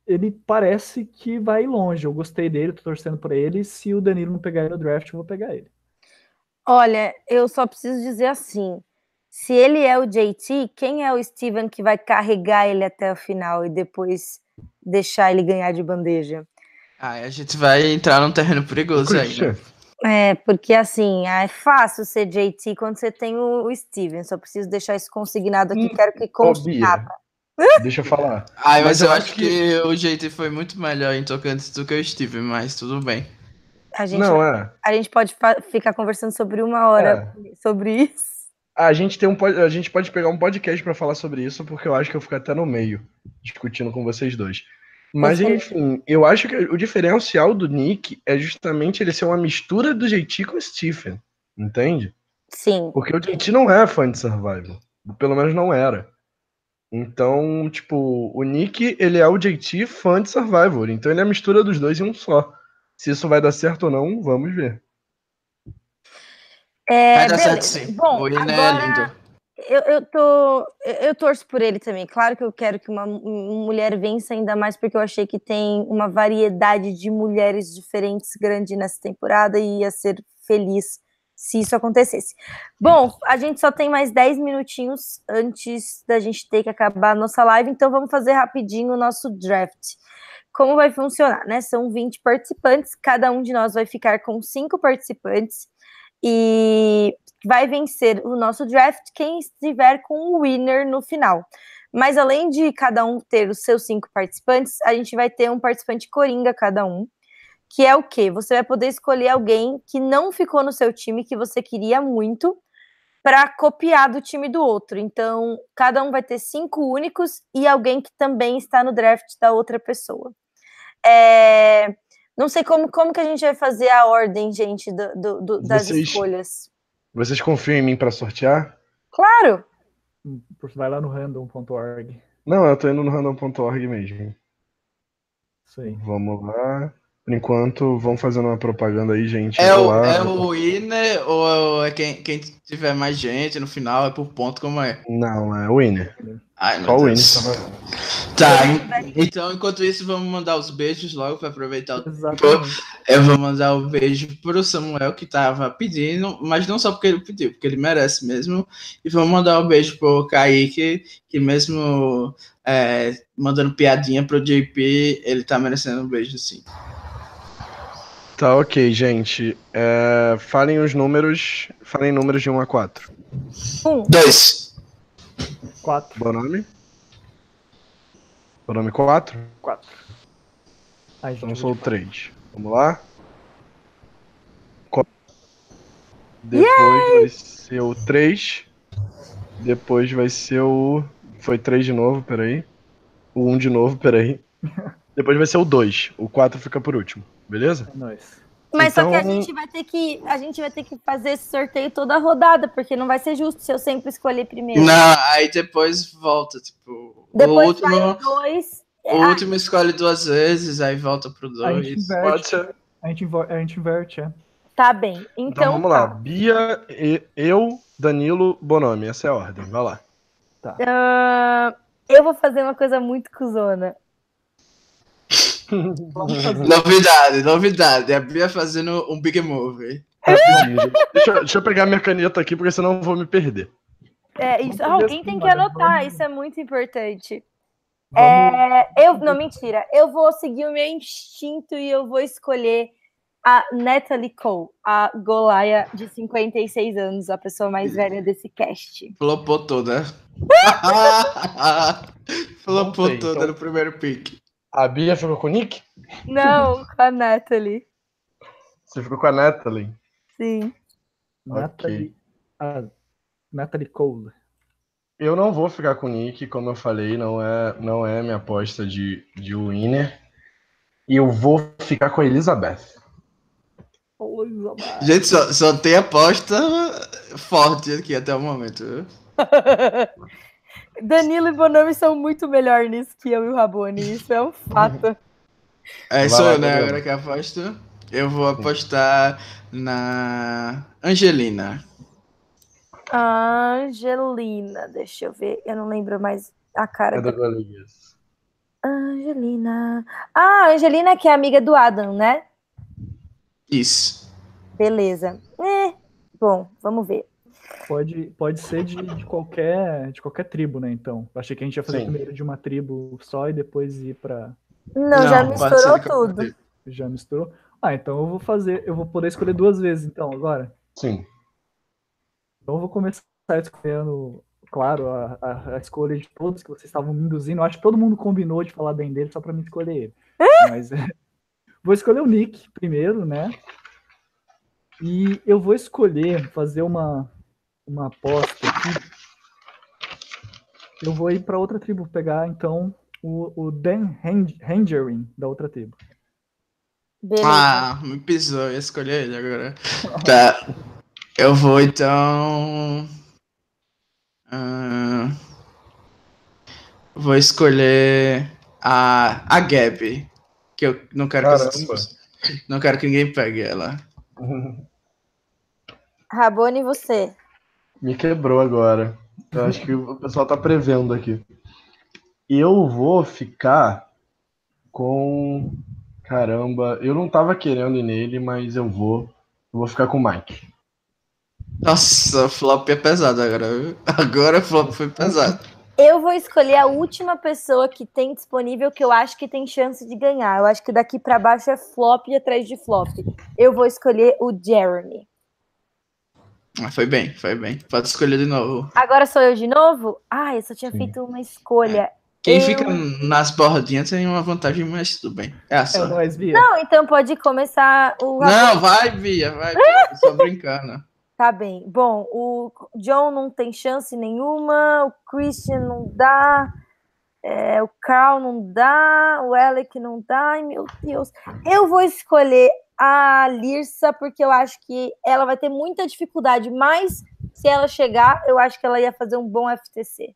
ele parece que vai longe. Eu gostei dele, tô torcendo por ele. Se o Danilo não pegar ele no draft, eu vou pegar ele. Olha, eu só preciso dizer assim: se ele é o JT, quem é o Steven que vai carregar ele até o final e depois deixar ele ganhar de bandeja? Ah, a gente vai entrar num terreno perigoso aí. É, porque assim, é fácil ser JT quando você tem o, Steven. Só preciso deixar isso consignado aqui. Hum, Quero que conste Deixa eu falar. Ah, mas, mas eu, eu, acho que... que... o JT foi muito melhor em tocantes do que o Steven, mas tudo bem. A gente, Não, é. A gente pode ficar conversando sobre uma hora é. sobre isso. A gente, tem um, a gente pode pegar um podcast para falar sobre isso, porque eu acho que eu fico até no meio discutindo com vocês dois. Mas, enfim, eu acho que o diferencial do Nick é justamente ele ser uma mistura do JT com o Stephen. Entende? Sim. Porque o JT não é fã de Survival. Pelo menos não era. Então, tipo, o Nick, ele é o JT fã de Survivor. Então ele é a mistura dos dois em um só. Se isso vai dar certo ou não, vamos ver. É, vai dar certo sim. Bom, o Iné é lindo. Eu, eu, tô, eu torço por ele também. Claro que eu quero que uma, mulher vença ainda mais, porque eu achei que tem uma variedade de mulheres diferentes grande nessa temporada e ia ser feliz se isso acontecesse. Bom, a gente só tem mais 10 minutinhos antes da gente ter que acabar a nossa live, então vamos fazer rapidinho o nosso draft. Como vai funcionar, né? São 20 participantes, cada um de nós vai ficar com cinco participantes e vai vencer o nosso draft quem estiver com o winner no final. Mas além de cada um ter os seus cinco participantes, a gente vai ter um participante coringa cada um, que é o quê? Você vai poder escolher alguém que não ficou no seu time, que você queria muito, para copiar do time do outro. Então, cada um vai ter cinco únicos e alguém que também está no draft da outra pessoa. É... Não sei como, como que a gente vai fazer a ordem, gente, do, do, das vocês, escolhas. Vocês confiam em mim para sortear? Claro! Vai lá no random.org. Não, eu tô indo no random.org mesmo. Isso aí. Vamos lá. Por enquanto, vamos fazendo uma propaganda aí, gente. É, o, lá, é o winner ou é quem, quem tiver mais gente no final? É por ponto, como é? Não, é o winner. Ai, Só o winner. Tá, então enquanto isso, vamos mandar os beijos logo para aproveitar o Exatamente. Eu vou mandar o um beijo pro Samuel que tava pedindo, mas não só porque ele pediu, porque ele merece mesmo. E vamos mandar um beijo pro Kaique, que mesmo é, mandando piadinha pro JP, ele tá merecendo um beijo sim. Tá ok, gente. É, falem os números. Falem números de 1 a 4. Um. Dois. 4. Bom nome? Bom nome 4? 4. Então sou 3. Vamos lá? Depois Yay! vai ser o 3. Depois vai ser o. Foi 3 de novo, peraí. O 1 de novo, peraí. Depois vai ser o 2. O 4 fica por último. Beleza? É nóis. Mas então... só que a então- gente vai ter que a gente vai ter que fazer esse sorteio toda a rodada, porque não vai ser justo se eu sempre escolher primeiro. Não, aí depois volta, tipo, depois o último dois. O ah. último escolhe duas vezes, aí volta pro dois. A gente inverte, Pode ser. A gente, a gente inverte, é. Tá bem. Então, então vamos tá. lá. Bia, eu, Danilo, Bonomi. Essa é a ordem. Vai lá. Tá. Uh, eu vou fazer uma coisa muito cuzona. novidade, novidade. A Bia fazendo um big move. deixa, deixa, eu pegar minha caneta aqui, porque senão eu vou me perder. É, isso, alguém tem que anotar, isso é muito importante. É, eu, não, mentira. Eu vou seguir o meu instinto e eu vou escolher a Natalie Cole, a Golaia de 56 anos, a pessoa mais velha desse cast. Flopou toda. Flopou toda então... no primeiro pick. A Bia ficou com o Nick? Não, com a Natalie. Você ficou com a Natalie? Sim. Natalie. Ah, Natalie Cole. Eu não vou ficar com o Nick, como eu falei, não é, não é minha aposta de, de winner. E eu vou ficar com a Elizabeth. Elizabeth. Gente, só, só tem aposta forte aqui até o momento. Danilo e Bonami são muito melhor nisso que eu e o Rabone, isso é um fato. É, lá, eu, né? Agora que aposto. Eu vou apostar na Angelina. Angelina, deixa eu ver, eu não lembro mais a cara É da do Golias. Angelina. Ah, Angelina que é amiga do Adam, né? Isso. Beleza. É, bom, vamos ver. Pode, pode ser de, de qualquer, de qualquer tribo, né? Então. Achei que a gente ia fazer Sim. primeiro de uma tribo só e depois ir pra. Não, já pode ser misturou tudo. Já misturou? Ah, então eu vou fazer. Eu vou poder escolher duas vezes, então, agora. Sim. Então eu vou começar escolhendo, claro, a, a, a escolha de todos que vocês estavam me induzindo. Eu acho que todo mundo combinou de falar bem dele só pra me escolher ele. Mas é, vou escolher o Nick primeiro, né? E eu vou escolher fazer uma, uma aposta aqui. Eu vou ir para outra tribo pegar, então, o, o Dan Hangerin da outra tribo. Beleza. Ah, me pisou, eu ia escolher ele agora. Tá. Eu vou então. ah, vou escolher a, a Gabi. Que eu não quero que, Caramba. não quero que ninguém pegue ela. Rabone, você. Me quebrou agora. Eu acho que o pessoal tá prevendo aqui. Eu vou ficar com. Caramba, eu não tava querendo ir nele, mas eu vou. Eu vou ficar com o Mike. Nossa, flop é pesado agora. viu? Agora o flop foi pesado. Eu vou escolher a última pessoa que tem disponível que eu acho que tem chance de ganhar. Eu acho que daqui pra baixo é flop e atrás de flop. Eu vou escolher o Jeremy. Ah, Foi bem, foi bem. Pode escolher de novo. Agora sou eu de novo? Ah, eu só tinha Sim. feito uma escolha. Quem Eu- fica nas bordinhas tem uma vantagem, mas tudo bem. É a É Bia. Não, então pode começar o Não, vai, Bia, vai. Bia. Tô Só brincando. Tá bem. Bom, o John não tem chance nenhuma, o Christian não dá, é, o Carl não dá, o Alec não dá. Ai, meu Deus. Eu vou escolher a Lirsa porque eu acho que ela vai ter muita dificuldade, mas se ela chegar, eu acho que ela ia fazer um bom FTC.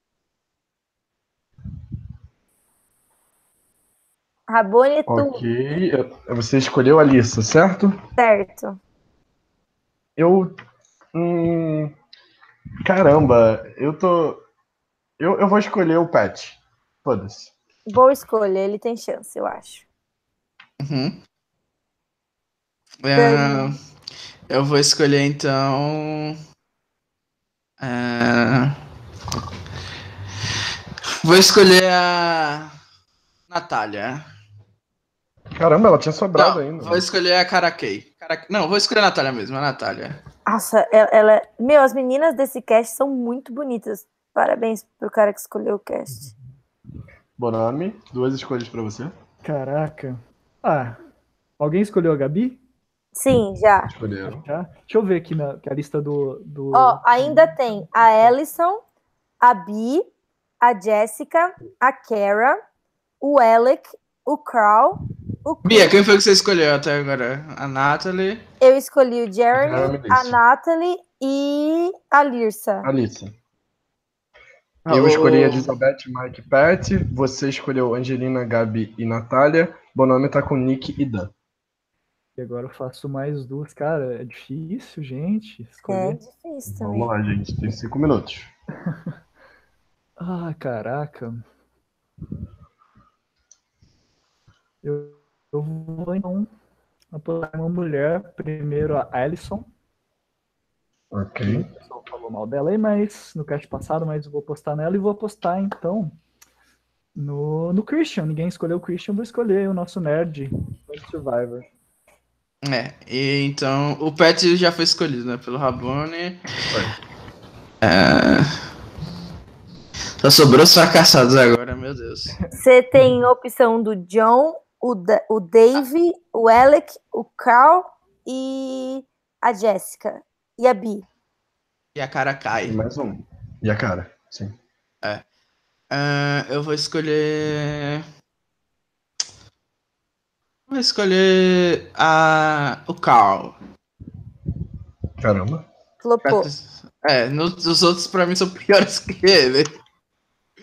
Rabone é tu, Ok. Você escolheu a Alissa, certo? certo? Eu. Hum, caramba, eu tô. Eu, eu vou escolher o Pat. Foda-se. Boa escolha, ele tem chance, eu acho. Uhum. É, eu vou escolher então. é, Vou escolher a Natália. Caramba, ela tinha sobrado Não, ainda. vou escolher a Karakei. Não, vou escolher a Natália mesmo, a Natália. Nossa, ela, ela- Meu, as meninas desse cast são muito bonitas. Parabéns pro cara que escolheu o cast. Bonami, duas escolhas pra você. Caraca. Ah, alguém escolheu a Gabi? Sim, já. Escolheram. Já? Deixa eu ver aqui na a lista do. do... Ó, ainda tem a Ellison, a Bi, a Jessica, a Kara, o Alec, o Carl, o. Bia, quem foi que você escolheu até agora? A Natalie. Eu escolhi o Jeremy, a isso. Natalie e a Lirsa. Alissa. Ah, Eu o- escolhi a Elizabeth, Mike e Pat. Você escolheu Angelina, Gabi e Natália. Bonami tá com Nick e Dan. E agora eu faço mais duas. Cara, é difícil, gente. É Escolher. difícil também. Vamos lá, gente. Tem cinco minutos. Ah, caraca. Eu, eu vou então apoiar uma mulher. Primeiro a Alison. Ok. O pessoal falou mal dela aí, mas no cast passado, mas eu vou postar nela e vou apostar então no, no Christian. Ninguém escolheu o Christian, vou escolher o nosso nerd Survivor. É, e então o Pet já foi escolhido, né? Pelo Rabone. É... Só sobrou os fracassados agora, meu Deus. Você tem a opção do John, o, Da- o Dave, o Alec, o Carl e a Jessica. E a Bi. E a cara E cai. mais um. E a cara, sim. Ah, eu vou escolher. Vou escolher a... o Carl. Caramba. Flopou. É, no- os outros pra mim são piores que ele.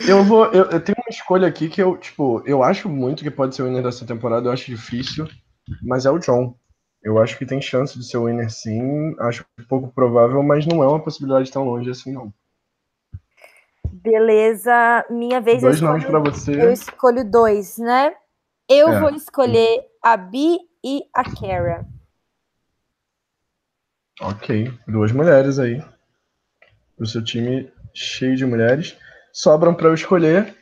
Eu vou. Eu, eu, tenho uma escolha aqui que eu, tipo, eu acho muito que pode ser o winner dessa temporada, eu acho difícil, mas é o John. Eu acho que tem chance de ser o winner sim, acho pouco provável, mas não é uma possibilidade tão longe assim, não. Beleza, minha vez dois eu nomes para você. Eu escolho dois, né? Eu É. vou escolher a Bi e a Kara. Ok, duas mulheres aí. O seu time cheio de mulheres. Sobram para eu escolher.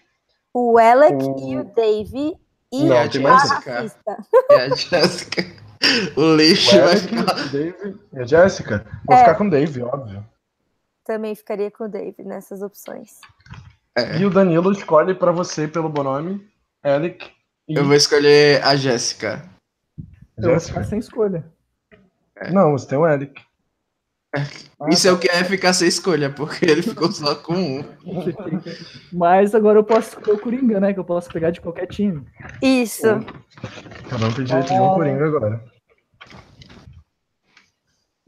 O Alec O- e o Dave e Não, a racista. É a Jéssica. O lixo O vai Eric, ficar. Dave e a Jessica. Vou É. ficar com o Dave, óbvio. Também ficaria com o Dave nessas opções. E o Danilo escolhe para você pelo Bonome, Alec e Eu vou escolher a Jéssica. Eu vou Jessica. ficar sem escolha. Não, você tem o Alec. Isso é o que é ficar sem escolha, porque ele ficou só com um. Mas agora eu posso escolher o Coringa, né? Que eu posso pegar de qualquer time. Isso. Cada um tem direito de um. Coringa agora.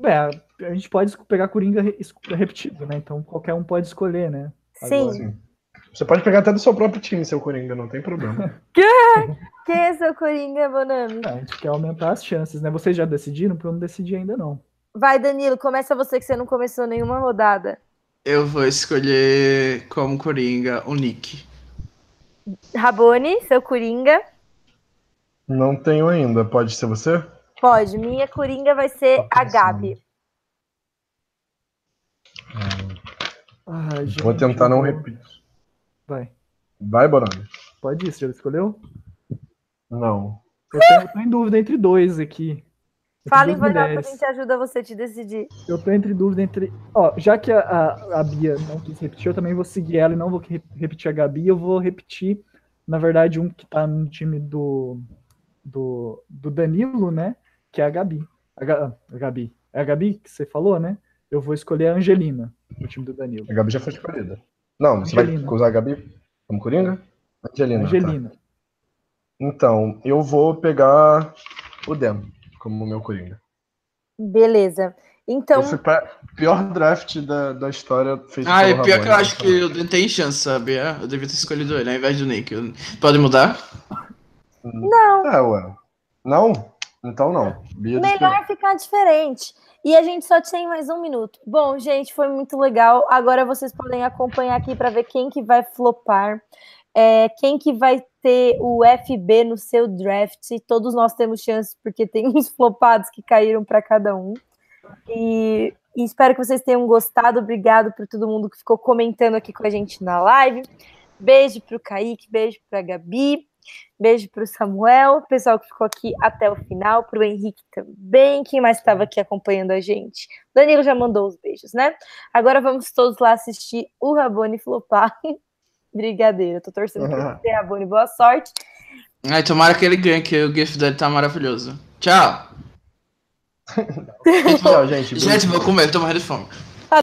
É, a gente pode pegar Coringa repetido, né? Então qualquer um pode escolher, né? Sim. Sim. Você pode pegar até do seu próprio time, seu Coringa, não tem problema. Quem é seu Coringa, Bonami? Ah, A gente quer aumentar as chances, né? Vocês já decidiram? Porque eu não decidi ainda, não. Vai, Danilo, começa você que você não começou nenhuma rodada. Eu vou escolher como Coringa o Nick. Rabone, seu Coringa. Não tenho ainda. Pode ser você? Pode. Minha Coringa vai ser Tá a. Gabi. Ai, gente, Vou tentar não repetir. Vai. Vai, Bonami. Pode ir, você já escolheu? Não. Eu tenho- eu tô em dúvida entre dois aqui. Fala em duas voz alta, a mulheres. gente ajuda você a te decidir. Eu tô entre dúvida entre. Ó, já que a, a, a Bia não quis repetir, eu também vou seguir ela e não vou re- repetir a Gabi. Eu vou repetir, na verdade, um que tá no time do, do, do Danilo, né? Que é a Gabi. A, Ga- a Gabi. É a Gabi que você falou, né? Eu vou escolher a Angelina, do time do Danilo. A Gabi já foi escolhida. Não, você vai Angelina. usar a Gabi como Coringa? Angelina. tá. Angelina. Então, eu vou pegar o Dan como meu Coringa. Beleza. Então, Esse pa- pior draft da, da história feito Ah, pelo e pior que eu acho que o Dan tem chance, sabia? Eu devia ter escolhido ele ao invés do Nick. Eu- Pode mudar? não. É, ué. Não? Então não. Bia Melhor ficar diferente. E a gente só tem mais um minuto. Bom, gente, foi muito legal. Agora vocês podem acompanhar aqui para ver quem que vai flopar, é, quem que vai ter o FB no seu draft. Todos nós temos chances, porque tem uns flopados que caíram para cada um. E, e espero que vocês tenham gostado. Obrigado por todo mundo que ficou comentando aqui com a gente na live. Beijo para o Kaique, beijo para a Gabi. Beijo para o Samuel, pessoal que ficou aqui até o final, para o Henrique também, quem mais estava aqui acompanhando a gente. Danilo já mandou os beijos, né? Agora vamos todos lá assistir o Rabone flopar. Brigadeiro, tô torcendo para você, Rabone. Boa sorte. Ai, tomara que ele ganhe, que o GIF dele tá maravilhoso. Tchau! Tchau, gente. Gente, vou comer, tô morrendo de fome.